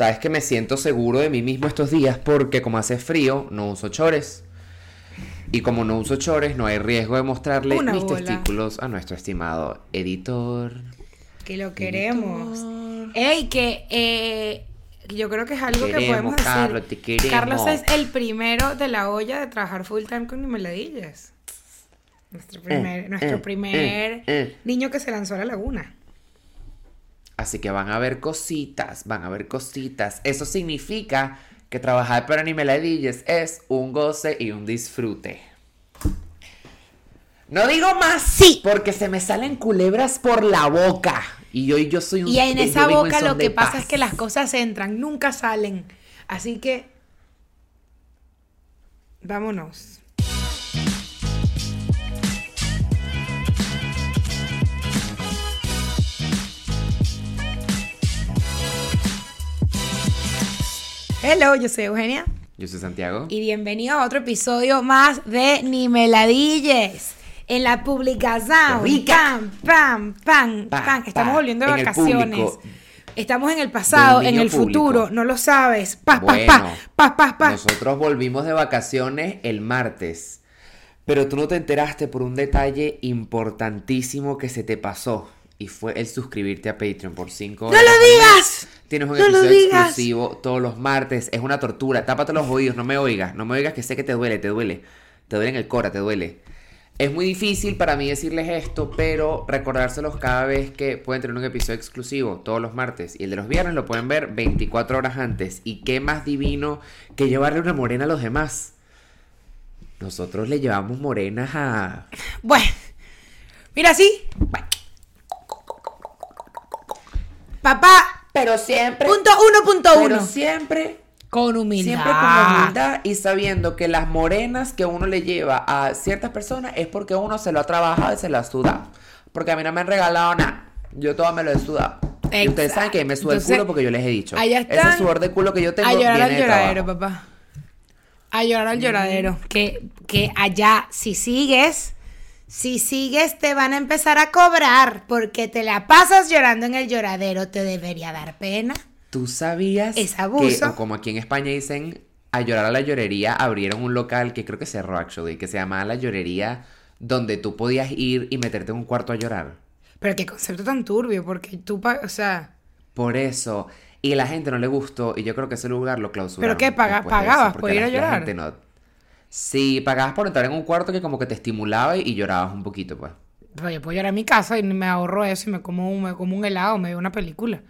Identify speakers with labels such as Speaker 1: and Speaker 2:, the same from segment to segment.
Speaker 1: Sabes que me siento seguro de mí mismo estos días porque como hace frío, no uso chores. Y como no uso chores, no hay riesgo de mostrarle
Speaker 2: Una
Speaker 1: mis
Speaker 2: bola.
Speaker 1: testículos a nuestro estimado editor.
Speaker 2: Que lo queremos.
Speaker 1: Editor.
Speaker 2: Ey, que eh, yo creo que es algo que podemos decir.
Speaker 1: Carlos, te queremos.
Speaker 2: Carlos es el primero de la olla de trabajar full time con nimeladillas. Nuestro primer, nuestro
Speaker 1: eh,
Speaker 2: primer
Speaker 1: eh, eh.
Speaker 2: niño que se lanzó a la laguna.
Speaker 1: Así que van a ver cositas, van a ver cositas. Eso significa que trabajar para Animeladillas es un goce y un disfrute. No digo más,
Speaker 2: Sí.
Speaker 1: porque se me salen culebras por la boca. Y hoy yo soy un
Speaker 2: Y en esa
Speaker 1: en
Speaker 2: boca lo que pasa
Speaker 1: paz.
Speaker 2: es que las cosas entran, nunca salen. Así que vámonos. Hello, yo soy Eugenia
Speaker 1: Yo soy Santiago.
Speaker 2: y bienvenido a otro episodio más de Nimeladilles. En la publicación.
Speaker 1: Rica.
Speaker 2: Pam, pam, pam,
Speaker 1: Pa,
Speaker 2: pam. Estamos volviendo de
Speaker 1: En
Speaker 2: vacaciones. Estamos en el pasado, en el
Speaker 1: público.
Speaker 2: futuro, no lo sabes. Pa, pa,
Speaker 1: Bueno,
Speaker 2: pa, pa, pa, pa.
Speaker 1: Nosotros volvimos de vacaciones el martes. Pero tú no te enteraste por un detalle importantísimo que se te pasó. Y fue el suscribirte a Patreon por 5
Speaker 2: ¡No lo digas!
Speaker 1: Tienes un
Speaker 2: ¡No lo
Speaker 1: episodio exclusivo todos los martes. Es una tortura. Tápate los oídos, no me oigas. No me oigas que sé que te duele, te duele. Te duele en el cora, te duele. Es muy difícil para mí decirles esto, pero recordárselos cada vez que pueden tener un episodio exclusivo todos los martes. Y el de los viernes lo pueden ver 24 horas antes. Y qué más divino que llevarle una morena a los demás. Nosotros le llevamos morenas a...
Speaker 2: Bueno, mira, sí. Papá,
Speaker 1: Pero siempre...
Speaker 2: punto uno, punto
Speaker 1: Pero
Speaker 2: uno.
Speaker 1: siempre
Speaker 2: Con humildad.
Speaker 1: Siempre con humildad y sabiendo que las morenas que uno le lleva a ciertas personas es porque uno se lo ha trabajado y se lo ha sudado. Porque a mí no me han regalado nada. Yo todo me lo he sudado. Y ustedes saben que me suda el culo porque yo les he dicho.
Speaker 2: allá están
Speaker 1: Ese sudor de culo que yo tengo
Speaker 2: A llorar
Speaker 1: viene
Speaker 2: al
Speaker 1: de
Speaker 2: lloradero, papá. A llorar al lloradero. Que, que allá, si sigues, si sigues, te van a empezar a cobrar. Porque te la pasas llorando en el lloradero. Te debería dar pena.
Speaker 1: ¿Tú sabías
Speaker 2: Es
Speaker 1: que, o como aquí en España dicen, a llorar a la llorería, abrieron un local que creo que cerró, actually, que se llamaba La Llorería, donde tú podías ir y meterte en un cuarto a llorar?
Speaker 2: Pero qué concepto tan turbio. Porque tú, o sea.
Speaker 1: Por eso. Y la gente no le gustó y yo creo que ese lugar lo clausuraron.
Speaker 2: ¿Pero qué, paga- pagabas por ir
Speaker 1: la-
Speaker 2: a
Speaker 1: la
Speaker 2: llorar?
Speaker 1: gente no- Sí, pagabas por entrar en un cuarto que como que te estimulaba y, y llorabas un poquito, pues.
Speaker 2: Pues yo puedo llorar en mi casa y me ahorro eso y me como un, me como un helado, me veo una película.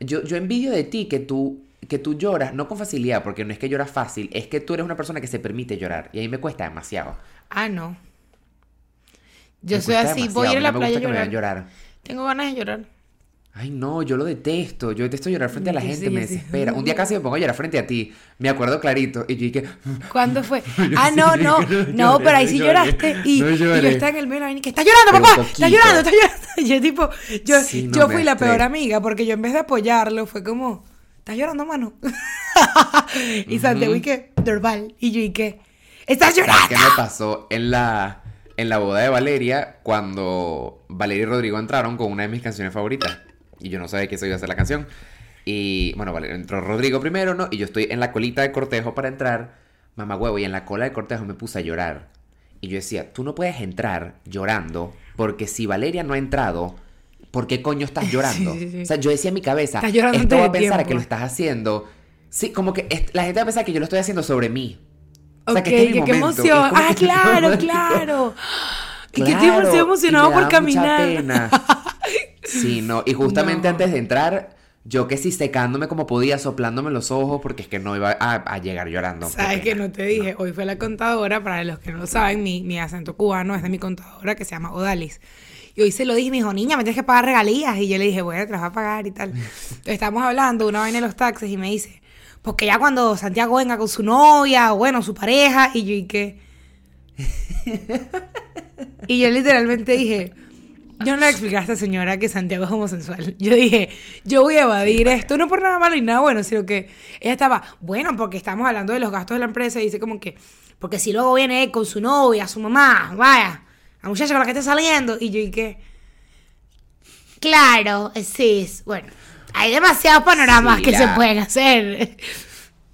Speaker 1: Yo, yo envidio de ti que tú, que tú lloras, no con facilidad, porque no es que lloras fácil, es que tú eres una persona que se permite llorar. Y a mí me cuesta demasiado.
Speaker 2: Ah, no. Yo
Speaker 1: Me
Speaker 2: soy así, voy a ir a la
Speaker 1: no
Speaker 2: playa a
Speaker 1: gusta que me
Speaker 2: llorar. Tengo ganas de llorar.
Speaker 1: Ay, no, yo lo detesto. Yo detesto llorar frente a la gente,
Speaker 2: sí,
Speaker 1: me
Speaker 2: sí.
Speaker 1: desespera. Un día casi me pongo a llorar frente a ti. Me acuerdo clarito. Y yo dije,
Speaker 2: ¿Cuándo fue? Ah, no, no, no, pero ahí sí lloraste. Y,
Speaker 1: no
Speaker 2: y yo estaba en el medio y que está llorando,
Speaker 1: Pero
Speaker 2: papá, está llorando, está llorando. Y yo tipo, yo,
Speaker 1: no,
Speaker 2: yo fui la peor amiga porque yo en vez de apoyarlo fue como, ¿estás llorando, mano? y Santiago y que, normal. Y yo y que, ¿estás llorando?
Speaker 1: ¿Qué me pasó en la, en la boda de Valeria cuando Valeria y Rodrigo entraron con una de mis canciones favoritas? Y yo no sabía que eso iba a ser la canción. Y bueno, vale, entró Rodrigo primero, ¿no? Y yo estoy en la colita de cortejo para entrar. Mamá huevo, y en la cola de cortejo me puse a llorar. Y yo decía, tú no puedes entrar llorando porque si Valeria no ha entrado, ¿por qué coño estás llorando?
Speaker 2: Sí, sí, sí.
Speaker 1: O sea, yo decía en mi cabeza, esto va a pensar
Speaker 2: tiempo.
Speaker 1: que lo estás haciendo. Sí, como que la gente va a pensar que yo lo estoy haciendo sobre mí. O sea,
Speaker 2: ok,
Speaker 1: que este es mi
Speaker 2: que qué emoción. Ah, claro, claro. Y que estoy
Speaker 1: Claro,
Speaker 2: emocionado
Speaker 1: y me
Speaker 2: por
Speaker 1: daba mucha
Speaker 2: caminar.
Speaker 1: pena. Sí, no. Y justamente
Speaker 2: No.
Speaker 1: antes de entrar, yo que sí secándome como podía, soplándome los ojos, porque es que no iba a, a llegar llorando.
Speaker 2: Sabes que no te dije, hoy fue la contadora, para los que no lo saben, mi, mi acento cubano es de mi contadora que se llama Odalis. Y hoy se lo dije, me dijo, niña, me tienes que pagar regalías. Y yo le dije, bueno, te las voy a pagar y tal. Estábamos hablando una vaina de los taxes y me dice, porque ya cuando Santiago venga con su novia, o bueno, su pareja, y yo, ¿y qué? y yo literalmente dije, yo no le expliqué a esta señora que Santiago es homosexual. Yo dije, yo voy a evadir esto, no por nada malo y nada bueno, sino que ella estaba, bueno, porque estamos hablando de los gastos de la empresa y dice como que, porque si luego viene él con su novia, su mamá, vaya, la muchacha con la que está saliendo, y yo y que, claro, sí, bueno. Hay demasiados panoramas
Speaker 1: Sí,
Speaker 2: que se pueden hacer.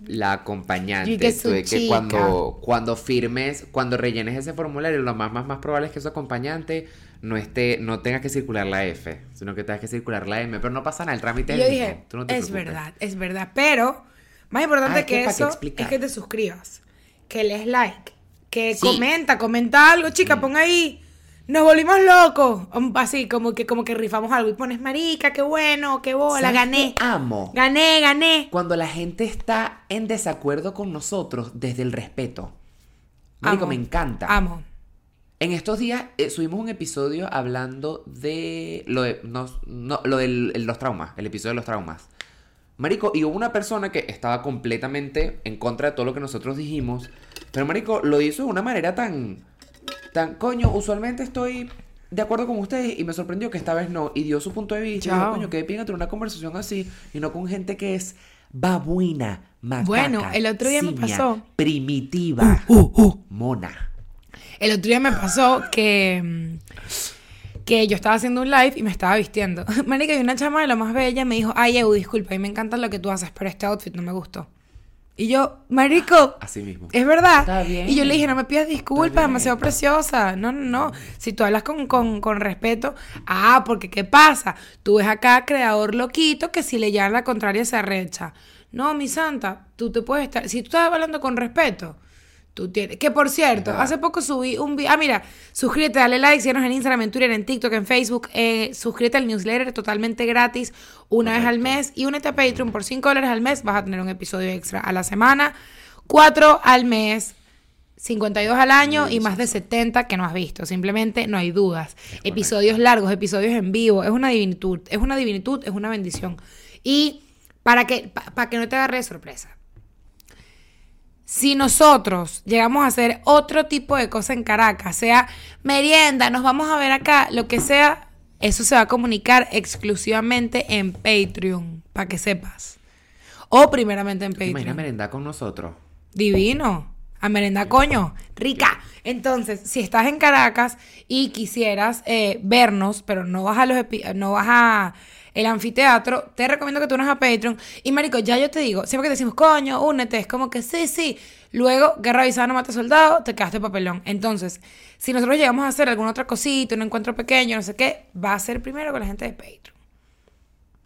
Speaker 1: La acompañante.
Speaker 2: Y que su
Speaker 1: tú de que
Speaker 2: chica.
Speaker 1: cuando, cuando firmes, cuando rellenes ese formulario, lo más, más, más probable es que su acompañante no esté, no tenga que circular la F, sino que tengas que circular la M. Pero no pasa nada, el trámite
Speaker 2: Y
Speaker 1: es
Speaker 2: yo
Speaker 1: el mismo,
Speaker 2: dije,
Speaker 1: tú no te
Speaker 2: es
Speaker 1: preocupes.
Speaker 2: verdad, es verdad. Pero, más importante
Speaker 1: Ah, que
Speaker 2: eso es que te suscribas, que les like, que
Speaker 1: Sí.
Speaker 2: comenta, comenta algo, chica, pon ahí. Nos volvimos locos. Um, Así, como que, como que rifamos algo y pones marica, qué bueno, qué bola,
Speaker 1: ¿Sabes
Speaker 2: gané.
Speaker 1: qué amo?
Speaker 2: Gané, gané.
Speaker 1: Cuando la gente está en desacuerdo con nosotros desde el respeto. Marico,
Speaker 2: Amo.
Speaker 1: me encanta.
Speaker 2: Amo.
Speaker 1: En estos días eh, subimos un episodio hablando de lo de no, no, lo de los traumas, el episodio de los traumas. Marico, y hubo una persona que estaba completamente en contra de todo lo que nosotros dijimos, pero Marico lo hizo de una manera tan tan coño, usualmente estoy de acuerdo con ustedes y me sorprendió que esta vez no y dio su punto de vista, y dijo, coño, que tener una conversación así y no con gente que es babuina, macaca,
Speaker 2: Bueno, el otro día me pasó.
Speaker 1: primitiva,
Speaker 2: Uh,
Speaker 1: mona.
Speaker 2: El otro día me pasó que, que yo estaba haciendo un live y me estaba vistiendo. Marica, y una chama de lo más bella me dijo, ay, Eu, disculpa, y me encanta lo que tú haces, pero este outfit no me gustó. Y yo, Marico,
Speaker 1: Así mismo.
Speaker 2: es verdad.
Speaker 1: Está bien.
Speaker 2: Y yo le dije, no me pidas disculpas, demasiado preciosa. No, no, no. Si tú hablas con, con, con respeto, ah, porque ¿qué pasa? Tú ves acá creador loquito que si le llaman la contraria se arrecha. No, mi santa, tú te puedes estar. Si tú estás hablando con respeto, tú tienes. Que por cierto, hace poco subí un video. Ah, mira, suscríbete, dale like, síguenos en Instagram, en Twitter, en TikTok, en Facebook. Eh, suscríbete al newsletter totalmente gratis una vez al mes. Y únete a Patreon por 5 dólares al mes. Vas a tener un episodio extra a la semana. 4 al mes. 52 al año y más de 70 que no has visto. Simplemente no hay dudas. Episodios largos, episodios en vivo. Es una divinitud. Es una divinitud, es una bendición. Y para que, pa- para que no te agarre de sorpresa. Si nosotros llegamos a hacer otro tipo de cosa en Caracas, sea merienda, nos vamos a ver acá, lo que sea, eso se va a comunicar exclusivamente en Patreon, para que sepas. O primeramente en
Speaker 1: ¿Te imaginas
Speaker 2: Patreon.
Speaker 1: merendar con nosotros?
Speaker 2: Divino. A merenda, coño. Rica. Entonces, si estás en Caracas y quisieras eh, vernos, pero no vas a los no vas a el anfiteatro, te recomiendo que tú unas a Patreon. Y marico, ya yo te digo, siempre que decimos, coño, únete, es como que sí, sí. Luego, guerra avisada no mata soldado, te quedaste papelón. Entonces, si nosotros llegamos a hacer alguna otra cosita, un encuentro pequeño, no sé qué, va a ser primero con la gente de Patreon.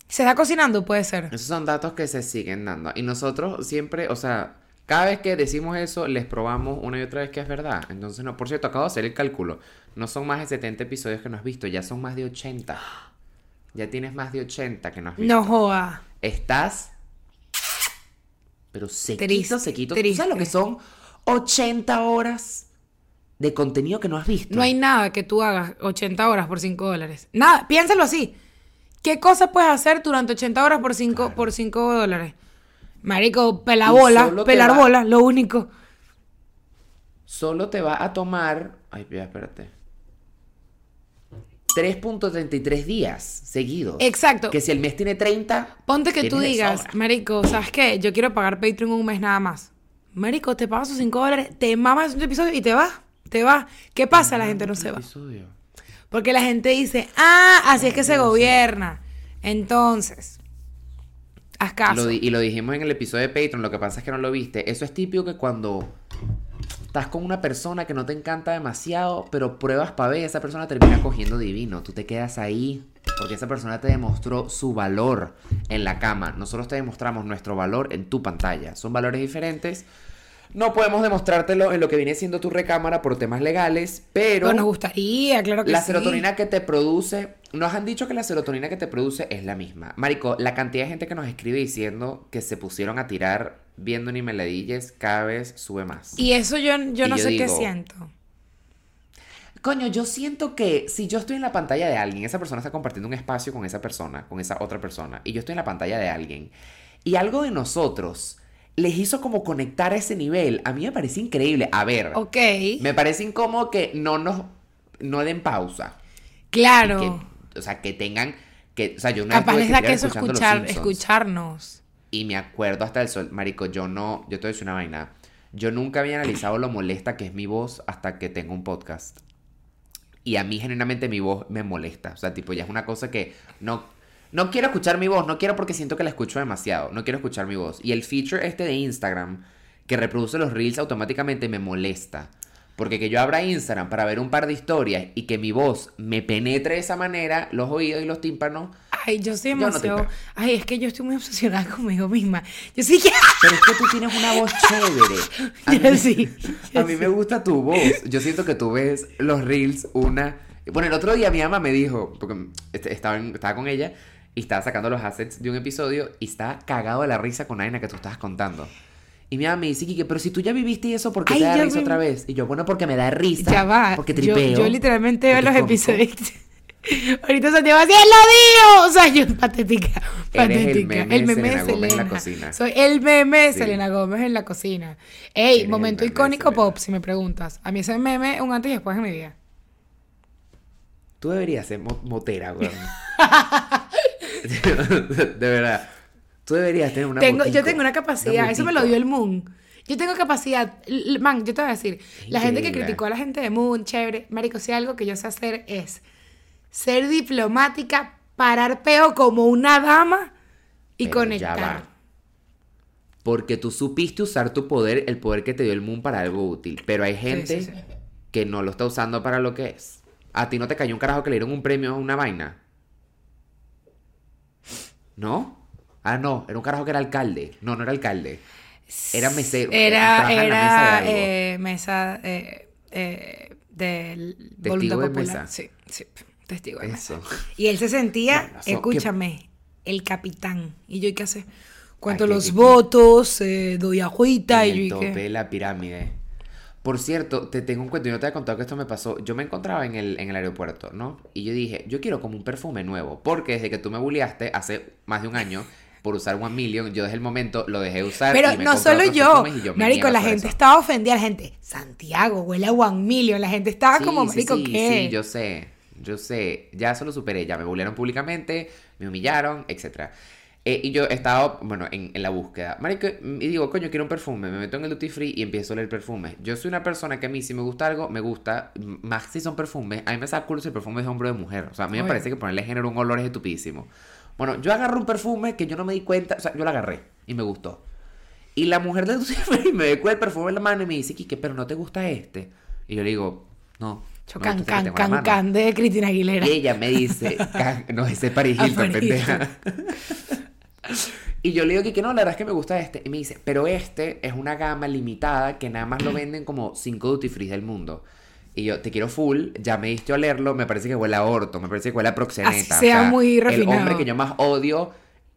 Speaker 2: ¿Se está cocinando? Puede ser.
Speaker 1: Esos son datos que se siguen dando. Y nosotros siempre, o sea, cada vez que decimos eso, les probamos una y otra vez que es verdad. Entonces, no, por cierto, acabo de hacer el cálculo. No son más de 70 episodios que no has visto, ya son más de 80. Ya tienes más de 80 que no has visto.
Speaker 2: No joda.
Speaker 1: Estás. Pero sequito,
Speaker 2: Triste,
Speaker 1: sequito. ¿Tú sabes lo que son 80 horas de contenido que no has visto?
Speaker 2: No hay nada que tú hagas 80 horas por 5 dólares. Nada, piénsalo así. ¿Qué cosa puedes hacer durante 80 horas por 5 por 5 dólares? Marico, pelar
Speaker 1: Y
Speaker 2: bola,
Speaker 1: solo te
Speaker 2: pelar bola, lo único.
Speaker 1: Solo te va a tomar. Ay, espérate. 3.33 días seguidos.
Speaker 2: Exacto.
Speaker 1: Que si el mes tiene 30.
Speaker 2: Ponte que tú digas. Marico, ¿sabes qué? Yo quiero pagar Patreon un mes nada más. Marico, te pagas sus 5 dólares, te mamas un episodio y te vas. Te vas. ¿Qué pasa? La gente no se va. Porque la gente dice, ah, así es que se gobierna. Entonces, haz caso.
Speaker 1: Lo y lo dijimos en el episodio de Patreon, lo que pasa es que no lo viste. Eso es típico que cuando estás con una persona que no te encanta demasiado, pero pruebas para ver, esa persona termina cogiendo divino. Tú te quedas ahí porque esa persona te demostró su valor en la cama. Nosotros te demostramos nuestro valor en tu pantalla. Son valores diferentes. No podemos demostrártelo en lo que viene siendo tu recámara por temas legales, pero...
Speaker 2: Pero nos gustaría, claro que
Speaker 1: La
Speaker 2: sí.
Speaker 1: serotonina que te produce, nos han dicho que la serotonina que te produce es la misma. Marico, la cantidad de gente que nos escribe diciendo que se pusieron a tirar viendo ni meladillas cada vez sube más.
Speaker 2: Y eso yo, yo no
Speaker 1: yo
Speaker 2: sé qué siento.
Speaker 1: Coño, yo siento que si yo estoy en la pantalla de alguien, esa persona está compartiendo un espacio con esa persona, con esa otra persona, y yo estoy en la pantalla de alguien, y algo de nosotros les hizo como conectar a ese nivel, a mí me parece increíble. A ver,
Speaker 2: Ok.
Speaker 1: me parece incómodo que no nos, no den pausa.
Speaker 2: Claro.
Speaker 1: que, o sea, que tengan, que, o sea, yo una vez
Speaker 2: Capaz
Speaker 1: tuve
Speaker 2: les da que eso escuchar, escucharnos.
Speaker 1: Y me acuerdo hasta el sol, marico, yo no, yo te voy a decir una vaina, yo nunca había analizado lo molesta que es mi voz hasta que tengo un podcast. Y a mí genuinamente mi voz me molesta, o sea, tipo, ya es una cosa que no, No quiero escuchar mi voz, no quiero porque siento que la escucho demasiado. No quiero escuchar mi voz. Y el feature este de Instagram, que reproduce los reels automáticamente, me molesta. Porque que yo abra Instagram para ver un par de historias y que mi voz me penetre de esa manera, los oídos y los tímpanos.
Speaker 2: Ay, yo soy
Speaker 1: Yo no
Speaker 2: demasiado. Ay, es que yo estoy muy obsesionada conmigo misma. Yo sí que.
Speaker 1: Pero es que tú tienes una voz chévere. A
Speaker 2: Ya
Speaker 1: mí,
Speaker 2: sí, ya
Speaker 1: a mí me gusta tu voz. Yo siento que tú ves los reels una... Bueno, el otro día mi mamá me dijo, porque este- estaba, en- estaba con ella y estaba sacando los assets de un episodio y estaba cagado de la risa con la vaina que tú estabas contando. Y mi mamá me dice, Kike, pero si tú ya viviste eso, ¿por qué
Speaker 2: Ay,
Speaker 1: te da
Speaker 2: yo
Speaker 1: risa otra vez? Y yo, bueno, porque me da risa.
Speaker 2: Ya va.
Speaker 1: Porque
Speaker 2: yo,
Speaker 1: tripeo.
Speaker 2: yo literalmente veo los episodios. Ahorita Santiago así, ¡él lo dijo! O sea, yo patética.
Speaker 1: Eres el
Speaker 2: Patética.
Speaker 1: meme de
Speaker 2: de
Speaker 1: Selena Gómez en la cocina.
Speaker 2: Soy el meme de
Speaker 1: Sí.
Speaker 2: Selena Gómez en la cocina. Ey, momento icónico
Speaker 1: Selena.
Speaker 2: pop, si me preguntas. A mí ese meme es un antes y después en mi vida.
Speaker 1: Tú deberías ser mo- motera, güey. de verdad. Tú deberías tener una
Speaker 2: Tengo, yo tengo una capacidad, eso me lo dio el Moon. Yo tengo capacidad, man, yo te voy a decir, la gente que criticó a la gente de Moon, chévere, marico, si algo que yo sé hacer es ser diplomática, parar peo como una dama y
Speaker 1: Pero ya
Speaker 2: conectar.
Speaker 1: va. Porque tú supiste usar tu poder, el poder que te dio el Moon para algo útil. Pero hay gente
Speaker 2: sí, sí.
Speaker 1: que no lo está usando para lo que es. A ti no te cayó un carajo que le dieron un premio a una vaina. ¿No? Ah, no, era un carajo que era alcalde. No, no era alcalde. Era mesero.
Speaker 2: Era,
Speaker 1: trabajaba en la mesa de
Speaker 2: era eh, mesa eh, eh, voluntad
Speaker 1: de
Speaker 2: popular.
Speaker 1: mesa.
Speaker 2: Sí, sí, testigo de.
Speaker 1: Eso.
Speaker 2: Y él se sentía,
Speaker 1: so-
Speaker 2: escúchame, el capitán. Y yo, ¿y qué hace? Cuento los votos, eh, doy agüita
Speaker 1: En
Speaker 2: y
Speaker 1: el
Speaker 2: yo, ¿y
Speaker 1: tope
Speaker 2: qué?
Speaker 1: de la pirámide. Por cierto, te tengo un cuento. Yo no te había contado que esto me pasó. Yo me encontraba en el, en el aeropuerto, ¿no? Y yo dije, yo quiero como un perfume nuevo. Porque desde que tú me bulleaste hace más de un año por usar One Million, yo desde el momento lo dejé de usar.
Speaker 2: Pero
Speaker 1: y me
Speaker 2: no solo yo,
Speaker 1: yo
Speaker 2: Marico, la gente
Speaker 1: eso.
Speaker 2: estaba ofendida, la gente, Santiago, huele a One Million, la gente estaba
Speaker 1: Sí,
Speaker 2: como,
Speaker 1: sí,
Speaker 2: Marico,
Speaker 1: sí,
Speaker 2: ¿qué?
Speaker 1: Sí, yo sé, yo sé. Ya eso lo superé, ya me bullearon públicamente, me humillaron, etc. y yo estaba, bueno, en, en la búsqueda. Marico, y digo, coño, quiero un perfume. Me meto en el duty free y empiezo a oler perfume. Yo soy una persona que a mí, si me gusta algo, me gusta. Más si son perfumes. A mí me saca culo si el perfume es de hombre o de mujer. O sea, a mí me parece que ponerle género a un olor es estupidísimo. Bueno, yo agarro un perfume que yo no me di cuenta. O sea, yo lo agarré y me gustó. Y la mujer del duty free me ve con el perfume en la mano y me dice, Kike, pero no te gusta este. Y yo le digo, no.
Speaker 2: Yo, can, can, can,
Speaker 1: mano".
Speaker 2: can de Cristina Aguilera.
Speaker 1: Y ella me dice, "Ca- no, ese es Paris Hilton, pendeja. Y yo le digo que, no, la verdad es que me gusta este. Y me dice, pero este es una gama limitada que nada más lo venden como 5 duty free del mundo. Y yo, te quiero full, ya me diste a olerlo, me parece que huele a orto, me parece que huele a proxeneta.
Speaker 2: Así sea muy
Speaker 1: El
Speaker 2: refinado.
Speaker 1: hombre que yo más odio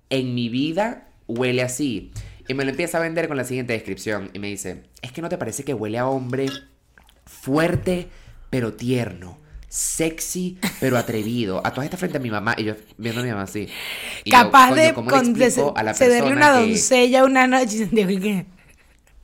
Speaker 1: en mi vida huele así. Y me lo empieza a vender con la siguiente descripción. Y me dice, es que no te parece que huele a hombre fuerte pero tierno, sexy pero atrevido. A todas estas frente a mi mamá y yo viendo a mi mamá así. Y yo,
Speaker 2: Capaz
Speaker 1: coño,
Speaker 2: de
Speaker 1: ¿cómo le
Speaker 2: con- de
Speaker 1: explico a la
Speaker 2: cederle una
Speaker 1: que-
Speaker 2: doncella una noche. Santiago, ¿y qué?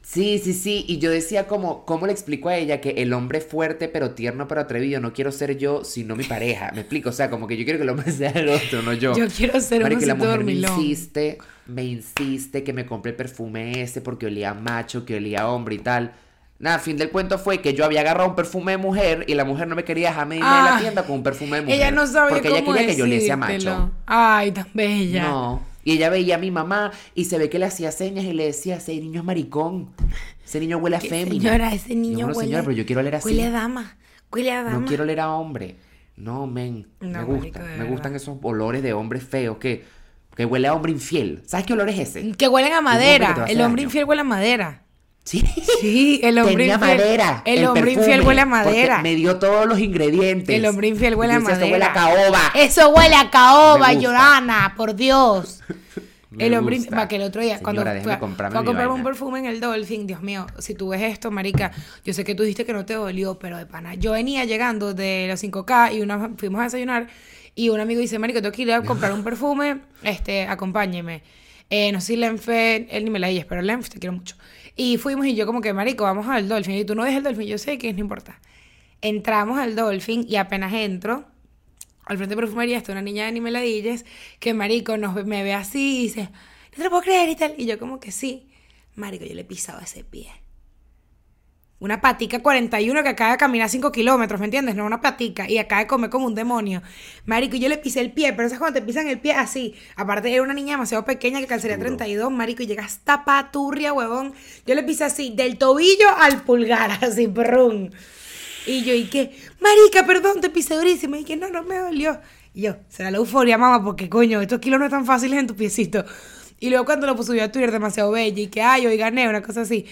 Speaker 1: Sí, sí, sí. Y yo decía como, ¿cómo le explico a ella que el hombre fuerte pero tierno pero atrevido no quiero ser yo sino mi pareja? Me explico, o sea, como que yo quiero que el hombre sea el otro, no yo.
Speaker 2: Yo quiero ser un
Speaker 1: y la mujer me insiste, me insiste que me compre el perfume ese porque olía a macho, que olía a hombre y tal. Nada, fin del cuento fue que yo había agarrado un perfume de mujer y la mujer no me quería dejarme irme de la
Speaker 2: Ay,
Speaker 1: tienda con un perfume de mujer.
Speaker 2: Ella no sabía
Speaker 1: Porque ella quería que yo oliese a
Speaker 2: decírtelo.
Speaker 1: macho.
Speaker 2: Ay, tan bella.
Speaker 1: No. Y ella veía a mi mamá y se ve que le hacía señas y le decía, ese niño es maricón. Ese niño huele a fémina.
Speaker 2: Señora, ese
Speaker 1: Y yo,
Speaker 2: niño
Speaker 1: bueno,
Speaker 2: huele.
Speaker 1: señora, pero yo quiero oler así.
Speaker 2: Huele a dama. Huele a dama.
Speaker 1: No quiero oler a hombre. No, men.
Speaker 2: No,
Speaker 1: me gusta. Me
Speaker 2: verdad.
Speaker 1: gustan esos olores de hombres feos que, que huele a hombre infiel. ¿Sabes qué olor es ese?
Speaker 2: Que huelen a madera. El hombre
Speaker 1: daño.
Speaker 2: infiel huele a madera.
Speaker 1: Sí.
Speaker 2: Sí, el hombre
Speaker 1: Tenía
Speaker 2: infiel.
Speaker 1: madera.
Speaker 2: El, hombre
Speaker 1: perfume,
Speaker 2: infiel huele a madera.
Speaker 1: Me dio todos los ingredientes.
Speaker 2: El hombre infiel huele a madera.
Speaker 1: Esto huele a caoba.
Speaker 2: Eso huele a caoba. Llorana, por Dios.
Speaker 1: Me
Speaker 2: el hombre
Speaker 1: gusta.
Speaker 2: va que el otro día cuando fue,
Speaker 1: comprarme
Speaker 2: fue a un perfume en el Dolphin, Dios mío, si tú ves esto, marica, yo sé que tú dijiste que no te dolió, pero de pana, yo venía llegando de los 5K y una, fuimos a desayunar y un amigo dice, marico, tengo que ir a comprar un perfume, este, acompáñeme. Eh, no sé si Lenfe, él ni me la dices, pero Lenfe, te quiero mucho. Y fuimos y yo como que, marico, vamos al Dolphin. Y tú no ves el Dolphin, yo sé que no importa. Entramos al Dolphin y apenas entro, al frente de perfumería está una niña de Nimeladillas que, marico, nos, me ve así y dice, no te lo puedo creer y tal. Y yo como que sí. Marico, yo le pisaba ese pie. Una patica 41 que acaba de caminar 5 kilómetros, ¿me entiendes? No una patica. Y acaba de comer como un demonio. Marico, y yo le pisé el pie, pero ¿sabes cuando te pisan el pie así? Aparte, era una niña demasiado pequeña que calzaría
Speaker 1: Duro.
Speaker 2: 32, marico, y llega esta paturria, huevón. Yo le pisé así, del tobillo al pulgar, así, perrún. Y yo, ¿y qué? Marica, perdón, te pisé durísimo. Y que no, no me dolió. Y yo, será la euforia, mamá, porque coño, estos kilos no están fáciles en tu piecito. Y luego cuando lo subió a Twitter, demasiado bella, y que, ay, hoy gané, una cosa así.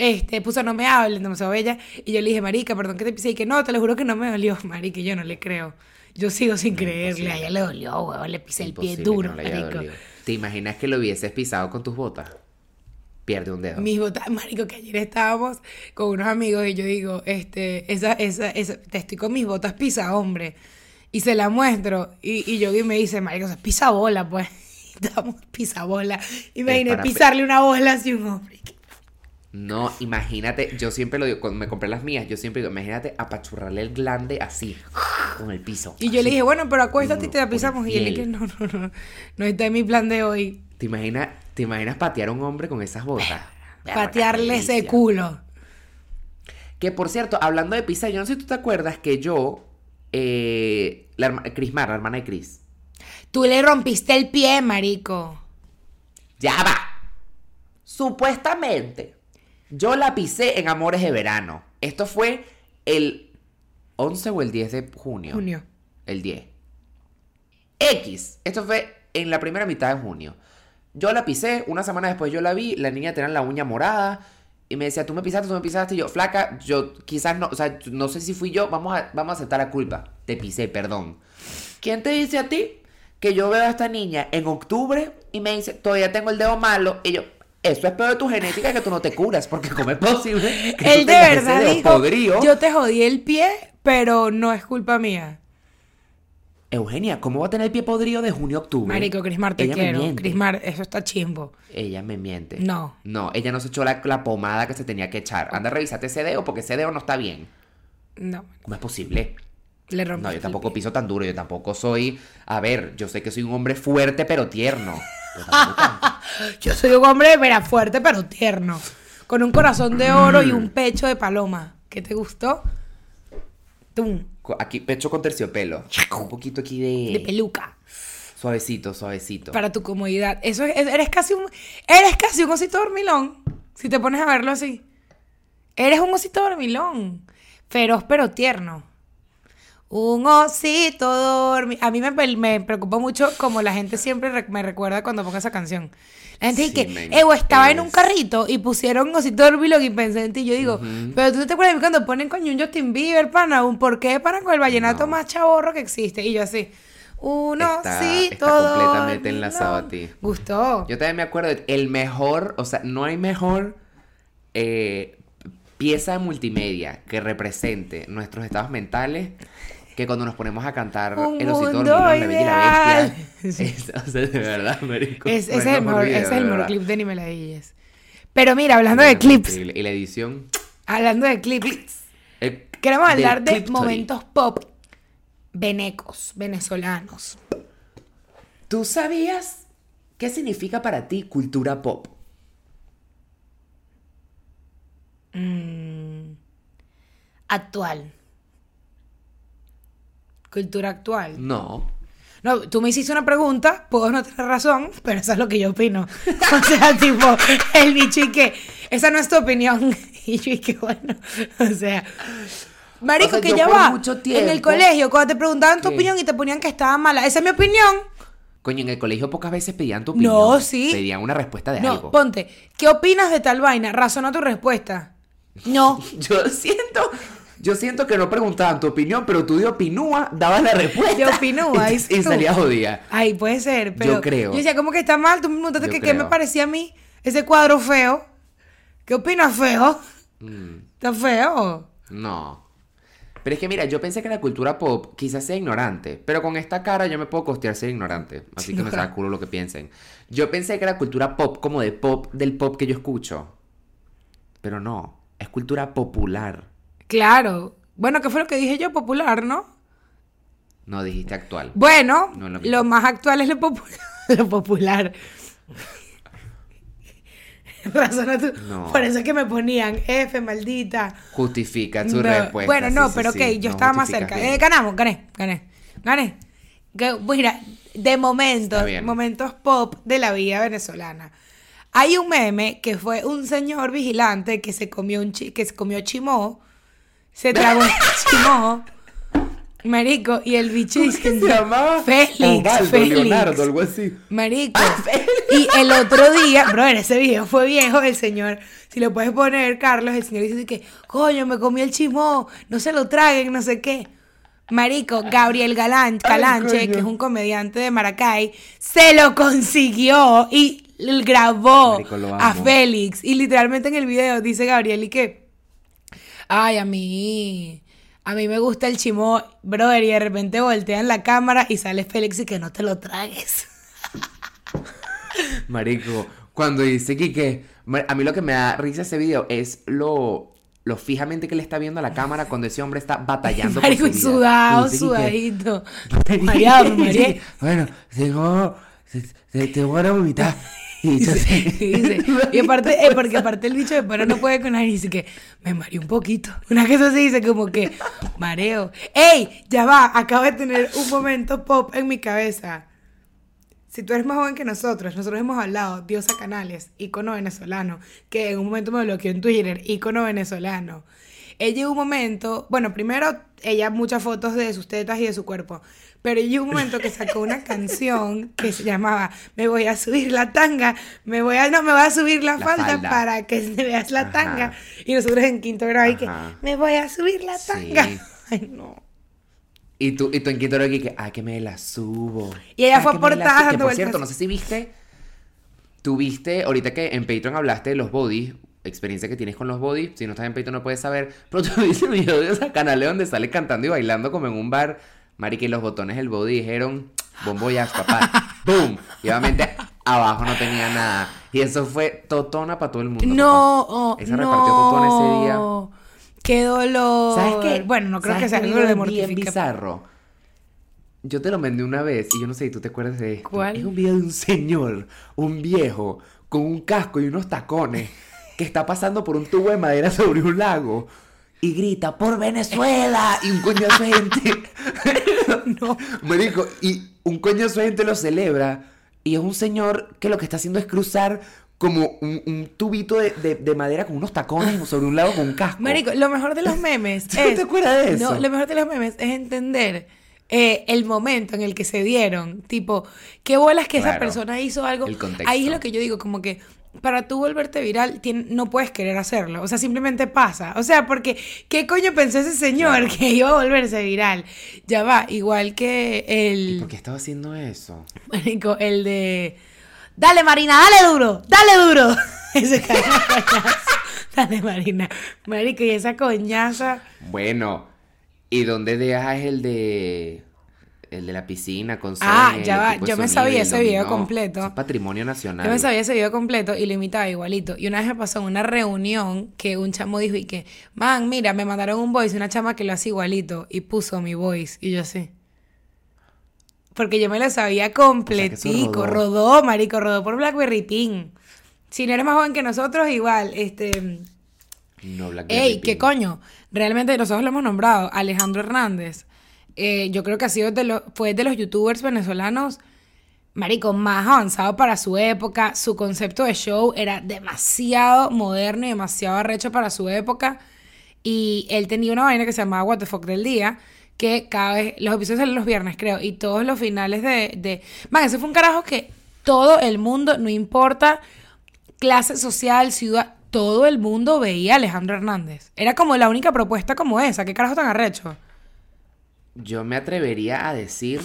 Speaker 2: Este, puso no me hablen, demasiado bella. Y yo le dije, marica, perdón que te pisé. Y que no, te lo juro que no me dolió. Marica, y yo no le creo. Yo sigo sin creerle. A ella le dolió, huevón, le pisé el pie duro,
Speaker 1: no
Speaker 2: marico.
Speaker 1: ¿Te imaginas que lo hubieses pisado con tus botas? Pierde un dedo.
Speaker 2: Mis botas, marico, que ayer estábamos con unos amigos y yo digo, este, esa, esa, esa, te estoy con mis botas pisa, hombre. Y se la muestro. Y, y yo y me dice, marico, eso es pisa bola, pues. Estamos pisa bola.
Speaker 1: Pe-
Speaker 2: pisarle una bola así a un hombre.
Speaker 1: No, imagínate, yo siempre lo digo, cuando me compré las mías, yo siempre digo, imagínate apachurrarle el glande así, con el piso.
Speaker 2: Y yo le dije, bueno, pero acuéstate y te la
Speaker 1: Con el
Speaker 2: pisamos. Y él dije, no, no, no. No está en mi plan de hoy.
Speaker 1: ¿Te imaginas, ¿Te imaginas patear a un hombre con esas botas?
Speaker 2: Patearle ese culo.
Speaker 1: Que por cierto, hablando de pizza, yo no sé si tú te acuerdas que yo, eh, la Crismar, la hermana de Chris,
Speaker 2: Tú le rompiste el pie, marico.
Speaker 1: ya va. Supuestamente, yo la pisé en Amores de Verano. Esto fue el 11 o el 10 de junio.
Speaker 2: Junio.
Speaker 1: El 10. X. Esto fue en la primera mitad de junio. Yo la pisé, una semana después yo la vi, la niña tenía la uña morada y me decía, tú me pisaste, tú me pisaste, y yo, flaca, yo quizás no, o sea, no sé si fui yo, vamos a, vamos a aceptar la culpa. Te pisé, perdón. ¿Quién te dice a ti que yo veo a esta niña en octubre y me dice, todavía tengo el dedo malo? Y yo, eso es peor de tu genética que tú no te curas, porque cómo es posible que
Speaker 2: Él
Speaker 1: tú
Speaker 2: de verdad dijo, yo te jodí el pie, pero no es culpa mía.
Speaker 1: Eugenia, ¿cómo va a tener el pie podrido de junio a octubre?
Speaker 2: Marico, Crismar, te
Speaker 1: Ella
Speaker 2: quiero. Crismar, eso está chimbo.
Speaker 1: Ella me miente.
Speaker 2: No.
Speaker 1: No, ella no se echó la, la pomada que se tenía que echar. Anda, revisate ese dedo porque ese dedo no está bien.
Speaker 2: No,
Speaker 1: ¿Cómo es posible?
Speaker 2: le rompí.
Speaker 1: No, yo tampoco piso tan duro. Yo tampoco soy. A ver, yo sé que soy un hombre fuerte pero tierno.
Speaker 2: Yo soy un hombre, mira, fuerte pero tierno. Con un corazón de oro y un pecho de paloma. ¿Qué te gustó? Tum,
Speaker 1: Aquí, pecho con terciopelo. Un poquito aquí de.
Speaker 2: de peluca.
Speaker 1: Suavecito, suavecito.
Speaker 2: Para tu comodidad. Eso es, eres casi un. Eres casi un osito dormilón. Si te pones a verlo así. Eres un osito dormilón. Feroz pero tierno. Un osito dormilón. A mí me, me preocupa mucho como la gente siempre re- me recuerda cuando pongo esa canción. La gente
Speaker 1: Sí,
Speaker 2: dice que, Evo, estaba en un carrito y pusieron osito dormilón y pensé en ti. Yo digo, pero tú no te acuerdas de mí cuando ponen coño un Justin Bieber, pana, un por qué para con el vallenato
Speaker 1: No.
Speaker 2: más chaborro que existe. Y yo así, un
Speaker 1: Está-
Speaker 2: osito
Speaker 1: está completamente enlazado a ti.
Speaker 2: Gustó.
Speaker 1: Yo también me acuerdo de el mejor, o sea, no hay mejor eh, pieza de multimedia que represente nuestros estados mentales que cuando nos ponemos a cantar
Speaker 2: Un
Speaker 1: El osito
Speaker 2: mundo
Speaker 1: dormilón, la bella y la
Speaker 2: ideal.
Speaker 1: bestia. Es, o sea, de verdad, marico.
Speaker 2: Es- el mejor,
Speaker 1: video,
Speaker 2: ese es
Speaker 1: de
Speaker 2: el mejor clip de Ni Me la Dilles. Pero mira, hablando de clips.
Speaker 1: Y la edición.
Speaker 2: hablando de clips,
Speaker 1: el-
Speaker 2: queremos hablar de
Speaker 1: clip story.
Speaker 2: momentos pop venecos, venezolanos.
Speaker 1: ¿Tú sabías qué significa para ti cultura pop?
Speaker 2: Mm, actual. Cultura actual.
Speaker 1: No.
Speaker 2: No, tú me hiciste una pregunta, puedo no tener razón, pero eso es lo que yo opino. O sea, tipo, el bicho y que, esa no es tu opinión. Y yo y que bueno, o sea. Marico,
Speaker 1: O sea,
Speaker 2: que ya va.
Speaker 1: mucho
Speaker 2: en el
Speaker 1: tiempo-
Speaker 2: colegio, cuando te preguntaban tu
Speaker 1: ¿Qué?
Speaker 2: opinión y te ponían que estaba mala, esa es mi opinión.
Speaker 1: Coño, en el colegio pocas veces pedían tu opinión.
Speaker 2: No, sí.
Speaker 1: Pedían una respuesta de
Speaker 2: No,
Speaker 1: algo.
Speaker 2: ponte, ¿qué opinas de tal vaina? Razona tu respuesta. No.
Speaker 1: Yo siento, yo siento que no preguntaban tu opinión, pero tú de opinúa dabas la respuesta.
Speaker 2: De opinúa,
Speaker 1: y, y
Speaker 2: tú.
Speaker 1: salías jodida.
Speaker 2: Ay, puede ser, pero.
Speaker 1: creo.
Speaker 2: Yo decía, ¿cómo que está mal? Tú me preguntaste
Speaker 1: Yo
Speaker 2: que qué me parecía a mí ese cuadro feo. ¿Qué opinas feo?
Speaker 1: Mm,
Speaker 2: ¿Está feo?
Speaker 1: no. Pero es que mira, yo pensé que la cultura pop quizás sea ignorante, pero con esta cara yo me puedo costear ser ignorante, así que me saca culo lo que piensen. Yo pensé que era cultura pop como de pop del pop que yo escucho, pero no, es cultura popular.
Speaker 2: Claro. Bueno, ¿qué fue lo que dije yo? Popular, ¿no?
Speaker 1: No dijiste actual.
Speaker 2: Bueno,
Speaker 1: No lo
Speaker 2: lo más actual es lo popular. lo popular. Razona tú.
Speaker 1: No.
Speaker 2: Por eso es que me ponían F, maldita.
Speaker 1: Justifica su
Speaker 2: No,
Speaker 1: respuesta.
Speaker 2: Bueno, no,
Speaker 1: sí,
Speaker 2: pero
Speaker 1: sí,
Speaker 2: ok, yo estaba más cerca. Eh, ganamos, gané, gané. Gané. Que, mira, de momentos, momentos pop de la vida venezolana. Hay un meme que fue un señor vigilante que se comió un chi- que se comió chimó, se tragó un chimó, marico, y el bicho
Speaker 1: ¿Cómo es que
Speaker 2: dice,
Speaker 1: se llamaba?
Speaker 2: Félix,
Speaker 1: Osvaldo,
Speaker 2: Félix.
Speaker 1: Leonardo, algo así.
Speaker 2: Marico. Y el otro día, bro, ese video fue viejo, el señor, si lo puedes poner, Carlos, el señor dice que, coño, me comí el chimó, no se lo traguen, no sé qué. Marico, Gabriel Galán, Calanche,
Speaker 1: coño.
Speaker 2: que es un comediante de Maracay, se lo consiguió y grabó
Speaker 1: Marico, lo
Speaker 2: a. Félix. Y literalmente en el video dice Gabriel y que, ay, a mí, a mí me gusta el chimó, brother, y de repente voltean la cámara y sale Félix y que no te lo tragues.
Speaker 1: Marico, cuando dice que a mí lo que me da risa ese video es lo, lo fijamente que le está viendo a la cámara cuando ese hombre está batallando
Speaker 2: Marico,
Speaker 1: por su vida.
Speaker 2: sudado,
Speaker 1: Y
Speaker 2: sudadito. Mareé.
Speaker 1: Bueno, te, te voy a vomitar. Y yo
Speaker 2: aparte, eh, porque aparte el bicho de pana no puede con nadie, dice que me mareé un poquito. Una cosa así dice como que mareo. ¡Ey! Ya va, acabo de tener un momento pop en mi cabeza. Si tú eres más joven que nosotros, nosotros hemos hablado, Diosa Canales, ícono venezolano, que en un momento me bloqueó en Twitter, ícono venezolano. Ella llegó un momento, bueno, primero ella muchas fotos de sus tetas y de su cuerpo, pero llegó un momento que sacó una canción que se llamaba Me voy a subir la tanga, me voy a, no, me voy a subir la,
Speaker 1: La
Speaker 2: falda,
Speaker 1: falda.
Speaker 2: para que se veas la
Speaker 1: Ajá.
Speaker 2: tanga. Y nosotros en quinto grado y que me voy a subir la
Speaker 1: Sí.
Speaker 2: tanga. Ay, no.
Speaker 1: Y tú, y tú en Quinto Oro aquí que, ay, que me la subo.
Speaker 2: Y ella
Speaker 1: Ay,
Speaker 2: fue portada
Speaker 1: por cierto, no sé si viste, tú viste, ahorita que en Patreon hablaste de los bodies, experiencia que tienes con los bodies, si no estás en Patreon no puedes saber, pero tú viste el video de esa canal donde sale cantando y bailando como en un bar, Mari, que los botones del body dijeron, bomboyas, papá, boom, y obviamente abajo no tenía nada, y eso fue totona para todo el mundo.
Speaker 2: No, oh,
Speaker 1: Esa repartió totona ese día.
Speaker 2: Qué dolor.
Speaker 1: ¿Sabes qué?
Speaker 2: Bueno, no creo
Speaker 1: ¿Sabes
Speaker 2: que sea algo de
Speaker 1: bien bizarro. Yo te lo mandé una vez y yo no sé si tú te acuerdas de esto.
Speaker 2: ¿Cuál?
Speaker 1: Es un video de un señor, un viejo, con un casco y unos tacones, que está pasando por un tubo de madera sobre un lago y grita ¡Por Venezuela! Y un coñazo de gente.
Speaker 2: No.
Speaker 1: Marico, y un coñazo de gente lo celebra. Y es un señor que lo que está haciendo es cruzar como un, un tubito de, de- de madera con unos tacones sobre un lago con un casco.
Speaker 2: Marico, lo mejor de los memes
Speaker 1: ¿Tú
Speaker 2: es...
Speaker 1: te acuerdas de eso?
Speaker 2: No, lo mejor de los memes es entender eh, el momento en el que se dieron. Tipo, qué bolas que esa
Speaker 1: Claro.
Speaker 2: persona hizo algo.
Speaker 1: El contexto.
Speaker 2: Ahí es lo que yo digo, como que para tú volverte viral no puedes querer hacerlo. O sea, simplemente pasa. O sea, porque ¿qué coño pensó ese señor
Speaker 1: Claro.
Speaker 2: que iba a volverse viral? Ya va, igual que
Speaker 1: ¿Y
Speaker 2: el...
Speaker 1: por qué estaba haciendo eso?
Speaker 2: Marico, el de. Dale, Marina, dale duro, dale duro. Ese. Dale, Marina. Marico, y esa coñaza.
Speaker 1: Bueno, ¿y dónde dejas el de el de la piscina con
Speaker 2: Ah,
Speaker 1: Sony,
Speaker 2: ya va, yo me sabía ese video completo.
Speaker 1: Es patrimonio nacional.
Speaker 2: Yo me sabía ese video completo y lo imitaba igualito. Y una vez me pasó en una reunión que un chamo dijo y que, man, mira, me mandaron un voice, una chama que lo hace igualito. Y puso mi voice. Y yo así. Porque yo me lo sabía completico.
Speaker 1: rodó.
Speaker 2: rodó. marico, rodó por Blackberry Pin. Si no eres más joven que nosotros, igual. Este.
Speaker 1: No, Blackberry
Speaker 2: Ey, ¿qué coño? Realmente nosotros lo hemos nombrado. Alejandro Hernández. Eh, yo creo que ha sido de fue de los youtubers venezolanos, marico, más avanzado para su época. Su concepto de show era demasiado moderno y demasiado arrecho para su época. Y él tenía una vaina que se llamaba What the Fuck del Día, que cada vez, los episodios salen los viernes, creo, y todos los finales de... de... Man, ese fue un carajo que todo el mundo, no importa clase social, ciudad, todo el mundo veía a Alejandro Hernández. Era como la única propuesta como esa. ¿Qué carajo tan arrecho?
Speaker 1: Yo me atrevería a decir